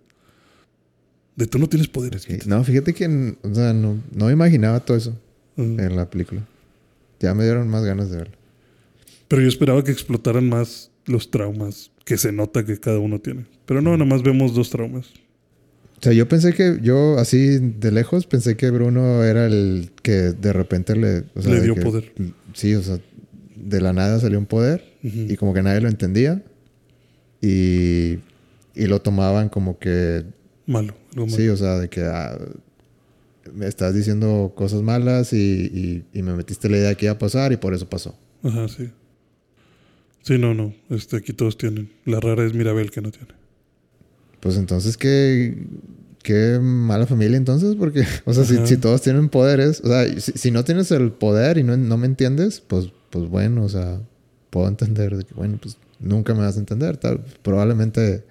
De tú no tienes poderes. No, fíjate que o sea, no, no imaginaba todo eso en la película. Ya me dieron más ganas de verlo. Pero yo esperaba que explotaran más los traumas que se nota que cada uno tiene. Pero no, nada más vemos dos traumas. O sea, yo pensé que, yo así de lejos, pensé que Bruno era el que de repente le... o sea, Le dio que- poder. Sí, o sea, de la nada salió un poder y como que nadie lo entendía y, y lo tomaban como que, Malo, algo malo. sí, o sea, de que ah, me estás diciendo cosas malas y, y- y me metiste la idea que iba a pasar y por eso pasó. Ajá, sí. Sí, no, no. Este, aquí todos tienen. La rara es Mirabel que no tiene. Pues entonces, qué, qué mala familia entonces, porque, o sea, si, si todos tienen poderes, o sea, si, si no tienes el poder y no, no me entiendes, pues, pues bueno, o sea, puedo entender de que, bueno, pues nunca me vas a entender, tal, probablemente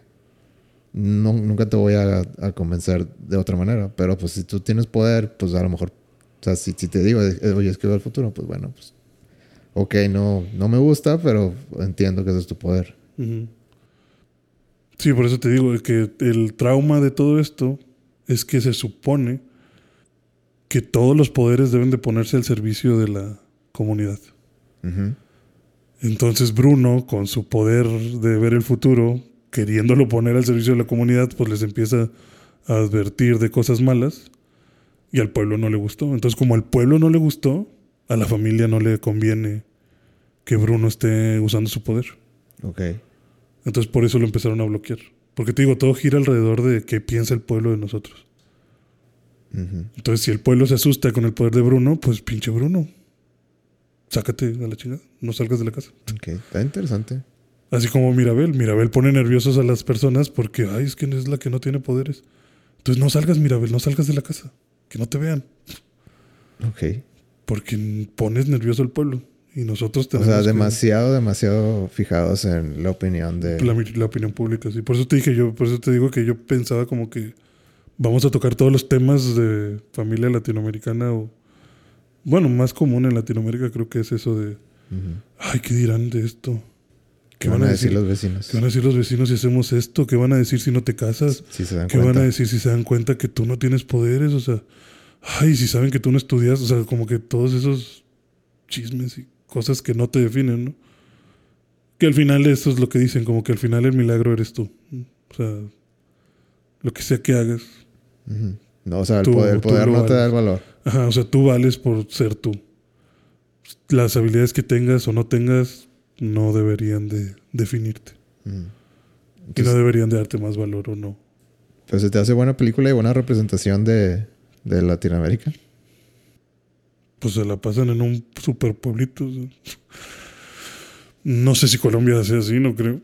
no, nunca te voy a, a convencer de otra manera, pero pues si tú tienes poder, pues a lo mejor, o sea, si, si te digo, eh, oye, es que veo el futuro, pues bueno, pues, ok, no, no me gusta, pero entiendo que ese es tu poder. Sí, por eso te digo que el trauma de todo esto es que se supone que todos los poderes deben de ponerse al servicio de la comunidad. Entonces Bruno, con su poder de ver el futuro, queriéndolo poner al servicio de la comunidad, pues les empieza a advertir de cosas malas y al pueblo no le gustó. Entonces como al pueblo no le gustó, a la familia no le conviene que Bruno esté usando su poder. Ok. Entonces por eso lo empezaron a bloquear. Porque te digo, todo gira alrededor de qué piensa el pueblo de nosotros. Entonces si el pueblo se asusta con el poder de Bruno, pues pinche Bruno. Sácate a la chingada, no salgas de la casa. Ok, está interesante. Así como Mirabel. Mirabel pone nerviosos a las personas porque, ay, es que es la que no tiene poderes. Entonces no salgas, Mirabel, no salgas de la casa. Que no te vean. Ok. Porque pones nervioso al pueblo. Y nosotros O tenemos sea, que- demasiado, demasiado fijados en la opinión de... la, la opinión pública. Sí. Por eso te dije yo, por eso te digo que yo pensaba como que vamos a tocar todos los temas de familia latinoamericana o bueno, más común en Latinoamérica creo que es eso de ay, ¿qué dirán de esto? ¿Qué van a decir los vecinos? ¿Qué van a decir los vecinos si hacemos esto? ¿Qué van a decir si no te casas? Si se dan ¿Qué cuenta. van a decir si se dan cuenta que tú no tienes poderes? O sea, ay, si saben que tú no estudias, o sea, como que todos esos chismes y cosas que no te definen, Que al final eso es lo que dicen, como que al final el milagro eres tú. O sea, lo que sea que hagas. No, o sea, el Tú- poder, el no te da el valor. Ajá, o sea, tú vales por ser tú. Las habilidades que tengas o no tengas no deberían de definirte. Y Entonces, no deberían de darte más valor o no. pues se te hace buena película y buena representación de, de Latinoamérica. Pues se la pasan en un super pueblito. o sea. No sé si Colombia sea así, no creo.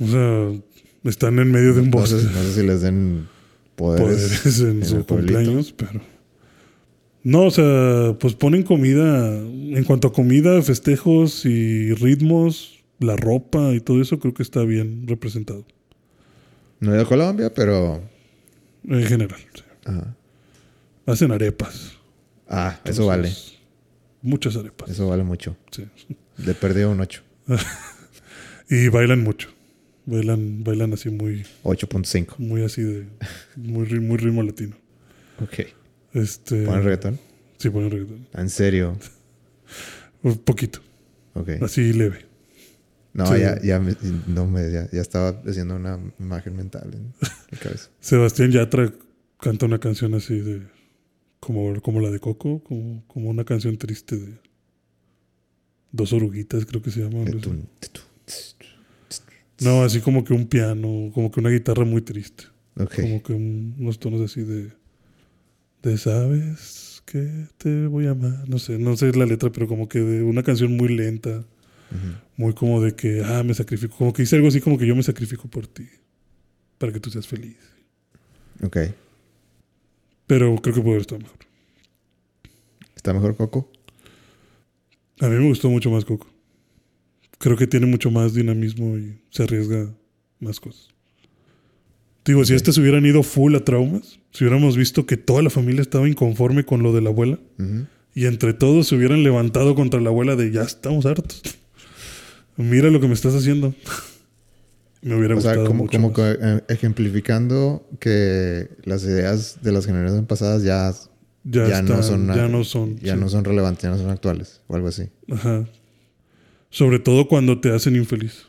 O sea, están en medio de un No bosque. sé, no sé si les den poderes. poderes en, en su el pueblito. cumpleaños, pero. No, o sea, pues ponen comida. En cuanto a comida, festejos y ritmos, la ropa y todo eso, creo que está bien representado. No a Colombia, pero. En general. sí. ajá. Hacen arepas. Ah, eso vale. Muchas arepas. Eso vale mucho. sí. Le perdí un 8. Y bailan mucho. Bailan, bailan así muy, 8.5. muy así de. Muy, muy ritmo latino. Ok. Este. ¿Ponen reggaetón? Sí, ponen reggaetón. En serio. Un poquito. Ok. Así leve. No, Sí. ya, ya, me, no me, ya, ya estaba haciendo una imagen mental en mi cabeza. Sebastián Yatra canta una canción así de. Como, como la de Coco, como, como una canción triste de. Dos oruguitas, creo que se llama. No, así como que un piano, como que una guitarra muy triste. Ok. Como que un- unos tonos así de. De sabes que te voy a amar. No sé, no sé la letra, pero como que de una canción muy lenta. Muy como de que, ah, me sacrifico. Como que dice algo así como que yo me sacrifico por ti. Para que tú seas feliz. Ok. Pero creo que puede haber estado mejor. ¿Está mejor Coco? A mí me gustó mucho más Coco. Creo que tiene mucho más dinamismo y se arriesga más cosas. Digo, si estas hubieran ido full a traumas, si hubiéramos visto que toda la familia estaba inconforme con lo de la abuela y entre todos se hubieran levantado contra la abuela de ya estamos hartos. Mira lo que me estás haciendo. Me hubiera O sea, gustado como, mucho como más. que, eh, ejemplificando que las ideas de las generaciones pasadas ya, ya, ya no están- son ya no son. ya sí. no son relevantes, ya no son actuales o algo así. Ajá. Sobre todo cuando te hacen infeliz.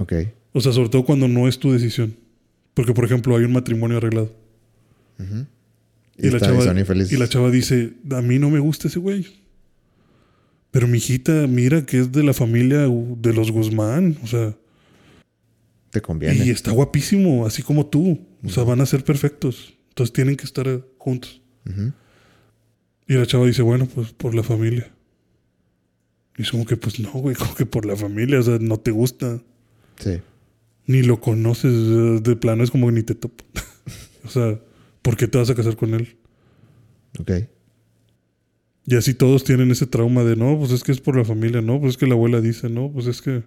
Ok. O sea, sobre todo cuando no es tu decisión. Porque, por ejemplo, hay un matrimonio arreglado. Ujú. Y, Y, la están- chava, y la chava dice, a mí no me gusta ese güey. Pero mi hijita, mira que es de la familia de los Guzmán. O sea, Te conviene. y está guapísimo, así como tú. O sea, van a ser perfectos. Entonces tienen que estar eh, juntos. Y la chava dice, bueno, pues por la familia. Y es como que, pues no, güey, como que por la familia. O sea, no te gusta. Sí. Ni lo conoces. De plano es como que ni te topo. o sea, ¿por qué te vas a casar con él? Ok. Y así todos tienen ese trauma de, no, pues es que es por la familia, no, pues es que la abuela dice, no, pues es que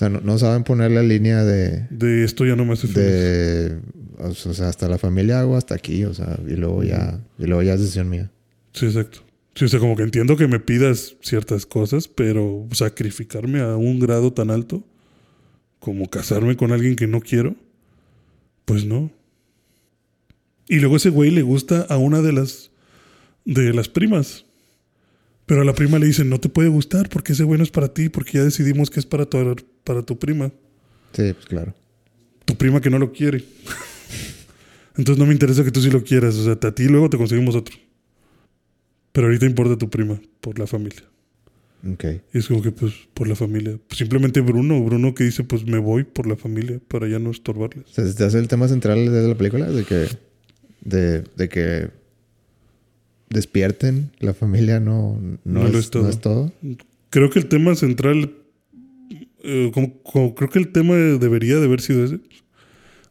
sea, no, no saben poner la línea de, de esto ya no me hace feliz. de o sea, hasta la familia hago hasta aquí, o sea, y luego ya, y luego ya es decisión mía. Sí, exacto. Sí, o sea, como que entiendo que me pidas ciertas cosas, pero sacrificarme a un grado tan alto como casarme con alguien que no quiero, pues no. Y luego ese güey le gusta a una de las de las primas. Pero a la prima le dicen, no te puede gustar porque ese güey no es para ti, porque ya decidimos que es para tu, para tu prima. Sí, pues claro. tu prima que no lo quiere. Entonces no me interesa que tú sí lo quieras. O sea, a ti luego te conseguimos otro. Pero ahorita importa tu prima, por la familia. Ok. Y es como que, pues, por la familia. Pues, simplemente Bruno, Bruno que dice, pues me voy por la familia para ya no estorbarles. O sea, ¿se te hace el tema central de la película? De que, de, de que despierten la familia no, no, No es, lo es todo. no es todo. Creo que el tema central, eh, como, como- creo que el tema debería de haber sido ese.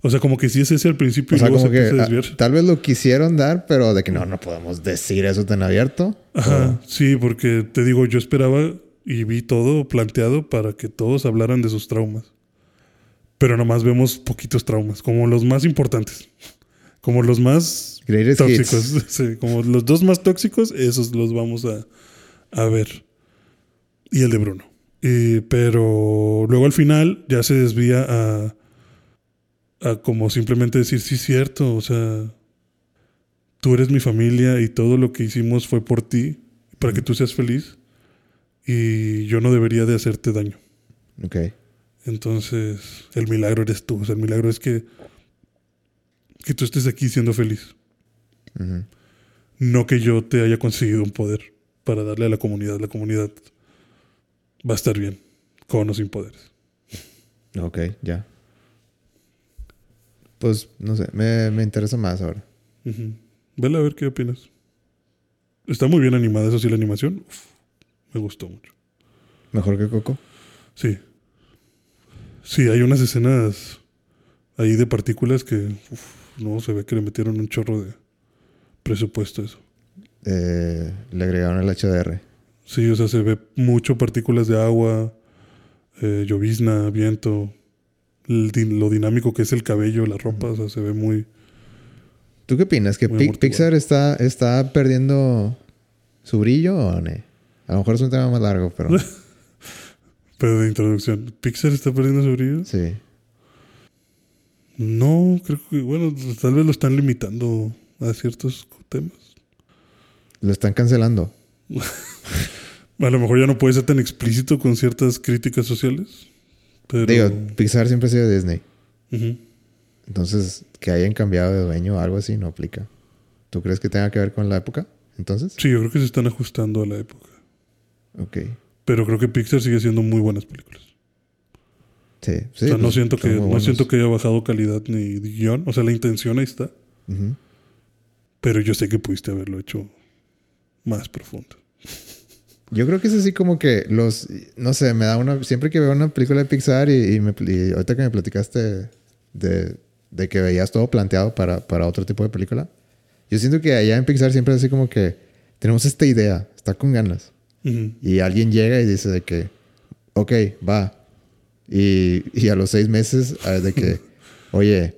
O sea, como que sí es ese al principio O y sea, luego como se que a ah, tal vez lo quisieron dar, pero de que no, no podemos decir eso tan abierto. Ajá, sí, porque te digo, yo esperaba y vi todo planteado para que todos hablaran de sus traumas. Pero nomás vemos poquitos traumas, como los más importantes. Como los más Greatest tóxicos. Sí, como los dos más tóxicos, esos los vamos a, a ver. Y el de Bruno. Y- pero luego al final ya se desvía a, a como simplemente decir, sí, cierto, o sea, tú eres mi familia y todo lo que hicimos fue por ti, para que tú seas feliz. Y yo no debería de hacerte daño. Ok. Entonces, el milagro eres tú. O sea, el milagro es que que tú estés aquí siendo feliz. No que yo te haya conseguido un poder para darle a la comunidad. La comunidad va a estar bien, con o sin poderes. Ok, ya. Pues, no sé, me, me interesa más ahora. Ujú. Vele a ver qué opinas. Está muy bien animada, eso sí, la animación. uf, me gustó mucho. ¿Mejor que Coco? Sí. Sí, hay unas escenas ahí de partículas que uf, no se ve que le metieron un chorro de presupuesto a eso. Eh, le agregaron el HDR. Sí, o sea, se ve mucho partículas de agua, eh, llovizna, viento, lo dinámico que es el cabello, la ropa, o sea, se ve muy... ¿Tú qué opinas? ¿Que. Pixar está, está perdiendo su brillo o no? A lo mejor es un tema más largo, pero Pero de introducción, ¿Pixar está perdiendo su brillo? sí. No, creo que, bueno, tal vez lo están limitando a ciertos temas. Lo están cancelando. A lo mejor ya no puede ser tan explícito con ciertas críticas sociales. Pero... Digo, Pixar siempre ha sido Disney. Entonces, que hayan cambiado de dueño o algo así no aplica. ¿Tú crees que tenga que ver con la época? Entonces, Sí, yo creo que se están ajustando a la época. ok. Pero creo que Pixar sigue haciendo muy buenas películas. Sí, sí. o sea, no pues, siento que no siento que haya bajado calidad ni guion. O sea, la intención ahí está. Pero yo sé que pudiste haberlo hecho más profundo. Yo creo que es así como que los... No sé, me da una... Siempre que veo una película de Pixar y, y me, y ahorita que me platicaste de, de que veías todo planteado para, para otro tipo de película, yo siento que allá en Pixar siempre es así como que tenemos esta idea, está con ganas. Y alguien llega y dice de que, ok, va. Y, y a los seis meses ah, de que, oye,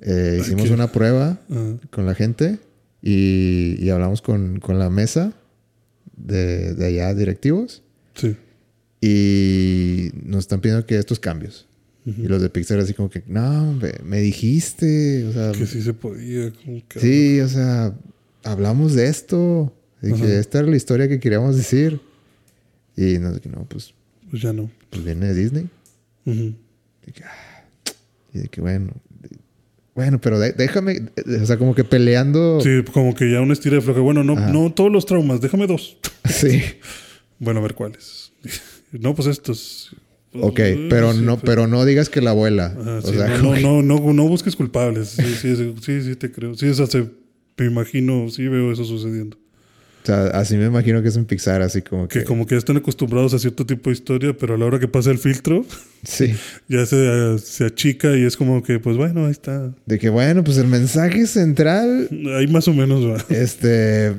eh, hicimos una prueba Ajá. con la gente y, y hablamos con, con la mesa de, de allá directivos Sí. y nos están pidiendo que estos cambios. Y los de Pixar así como que, no, me dijiste, o sea, Que sí se podía. como que- sí, o sea, hablamos de esto, Ajá. que esta era la historia que queríamos decir. Y no, no pues, Pues ya no. pues viene de Disney. Que, ah, y de que bueno, bueno, pero déjame, o sea, como que peleando. Sí, como que ya una estira de floja. Bueno, no, Ajá. no todos los traumas, déjame dos. Sí. Bueno, a ver cuáles. no, pues estos. Ok, Uh, pero sí, no, pero no digas que la abuela. Ajá, o sí, sea, no, no, no, no, no busques culpables. Sí, sí, sí, sí, sí, te creo. Sí, eso se, me imagino, sí veo eso sucediendo. O sea, así me imagino que es en Pixar, así como que. Que como que ya están acostumbrados a cierto tipo de historia, pero a la hora que pasa el filtro, Sí. ya se, se achica y es como que, pues bueno, ahí está. De que bueno, pues el mensaje central, Ahí más o menos va. este,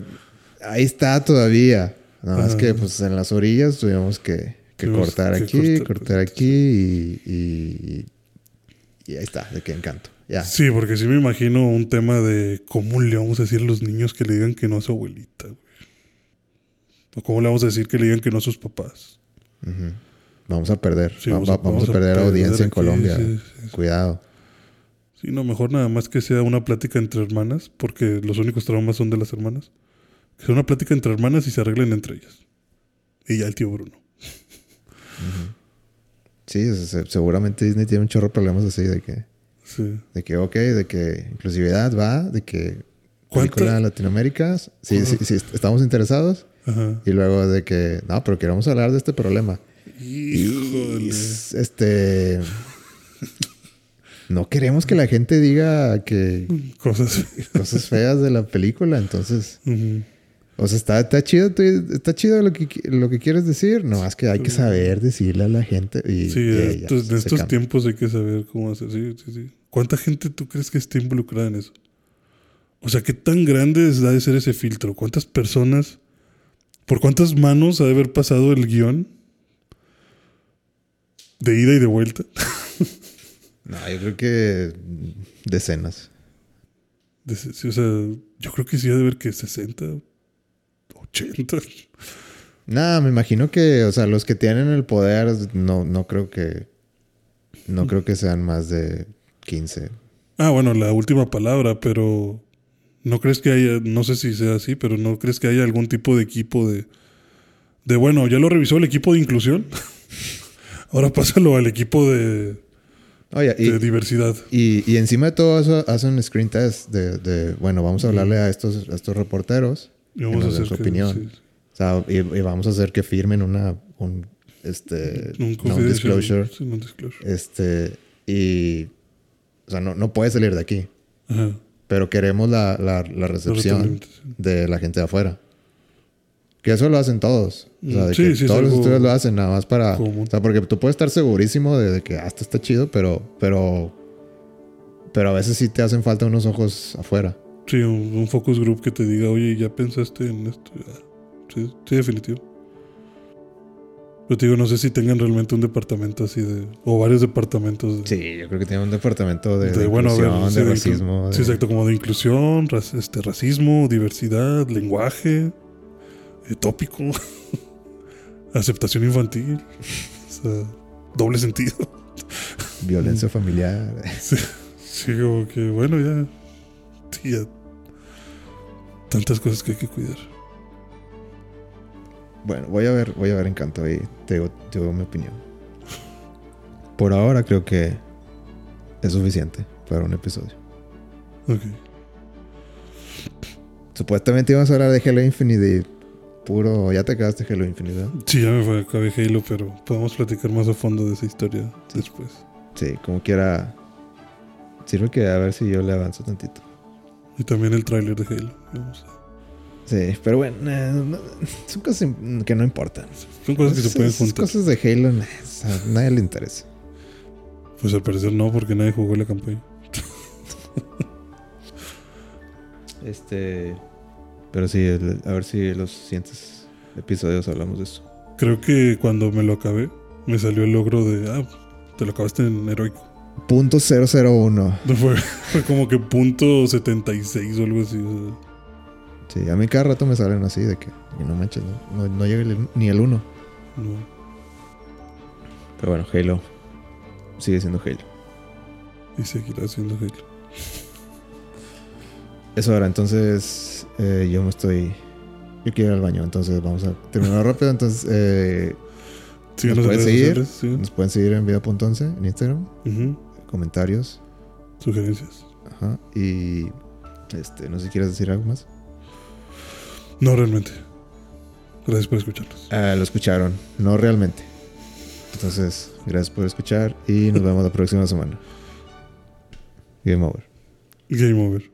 ahí está todavía. Nada más que pues en las orillas tuvimos que, que Tuvimos cortar que aquí, cortar, aquí y, y, y ahí está, de que encanto. Ya. Sí, porque sí me imagino un tema de cómo le vamos a decir a los niños que le digan que no a su abuelita, cómo le vamos a decir que le digan que no a sus papás. Vamos a perder. Sí, Va- va- vamos, a, perder, audiencia en Colombia. sí, sí, sí. Cuidado. Sí, no, mejor nada más que sea una plática entre hermanas, porque los únicos traumas son de las hermanas. Que sea una plática entre hermanas y se arreglen entre ellas. Y ya el tío Bruno. Sí, o sea, se- seguramente Disney tiene un chorro de problemas así de que, Sí. de que, ok, de que inclusividad va, de que ¿Cuánta- película de Latinoamérica, sí, sí, sí, estamos interesados. Ajá. Y luego de que, no, pero queremos hablar de este problema. Híjole. Y, este, no queremos que la gente diga que Cosas. cosas feas de la película, entonces, o sea, está, está chido, está chido lo que, lo que quieres decir, no, es que hay que saber decirle a la gente y, Sí, y estos- en estos tiempos hay que saber cómo hacer. Sí, sí, sí. ¿Cuánta gente tú crees que esté involucrada en eso? O sea, ¿qué tan grande es- ha de ser ese filtro? ¿Cuántas personas, por cuántas manos ha de haber pasado el guion? De ida y de vuelta. No, yo creo que decenas. De- sí, o sea, yo creo que sí ha de haber que 60, 80. No, me imagino que, o sea, los que tienen el poder, no, no creo que, no creo que sean más de 15. Ah, bueno, la última palabra, pero ¿no crees que haya, no sé si sea así, pero no crees que haya algún tipo de equipo de, de bueno, ya lo revisó el equipo de inclusión? Ahora pásalo al equipo de, Oye, y, de diversidad. y, y encima de todo eso hacen screen test de, de, bueno, vamos a hablarle a estos, a estos reporteros Y vamos a hacer su que- opinión. sí. O sea, y, y vamos a hacer que firmen una, un, este, Un no disclosure. sí, non-disclosure. Este, y, o sea, no, no puede salir de aquí. Ajá. Pero queremos la, la, la recepción de la gente de afuera. Que eso lo hacen todos. O sea, de sí, que sí, todos los estudios lo hacen nada más para... común. O sea, porque tú puedes estar segurísimo de, de que ah, esto está chido, pero, pero, pero a veces sí te hacen falta unos ojos afuera. Sí, un, un focus group que te diga, oye, ¿ya pensaste en esto? Sí, sí, definitivo. Pero te digo, no sé si tengan realmente un departamento así de... O varios departamentos de... Sí, yo creo que tiene un departamento de, de, de bueno, a ver, sí, de inclu- racismo. Sí, exacto, como de inclusión, ras- este, racismo, diversidad, lenguaje, eh, tópico, aceptación infantil, o sea, doble sentido. Violencia familiar. Sí, sí, como que bueno, ya, sí, ya, tantas cosas que hay que cuidar. Bueno, voy a ver, voy a ver Encanto y te digo, te digo mi opinión. Por ahora creo que es suficiente para un episodio. Ok. Supuestamente íbamos a hablar de Halo Infinite y puro... Ya te acabaste Halo Infinite, ¿verdad? Sí, ya me fue acabé Halo, pero podemos platicar más a fondo de esa historia después. Sí, como quiera... Sirve que a ver si yo le avanzo tantito. Y también el tráiler de Halo. Vamos a- Sí, pero bueno, eh, no- son cosas que no importan. Son cosas que se pueden Esas juntar. cosas de Halo, nah, a nadie le interesa. Pues al parecer no, porque nadie jugó la campaña. Este... Pero sí, el- a ver si los siguientes episodios hablamos de eso. Creo que cuando me lo acabé, me salió el logro de, ah, te lo acabaste en heroico. Punto 001. No fue, fue como que punto 76 o algo así. o sea, Sí, a mí cada rato me salen así de que, no manches, no, no, llega el- ni el 1. no. Pero bueno, Halo sigue siendo Halo. Y seguirá siendo Halo. Eso ahora, entonces eh, yo me estoy. Yo quiero ir al baño, entonces vamos a terminar rápido. Entonces eh, Síganos pueden seguir? sociales, sí. nos pueden seguir en video.11 en Instagram, comentarios. Sugerencias. Ajá. Y este, no sé si quieres decir algo más. No realmente. Gracias por escucharnos. Ah, lo escucharon, no realmente. Entonces, gracias por escuchar y nos vemos la próxima semana. Game over. Game over.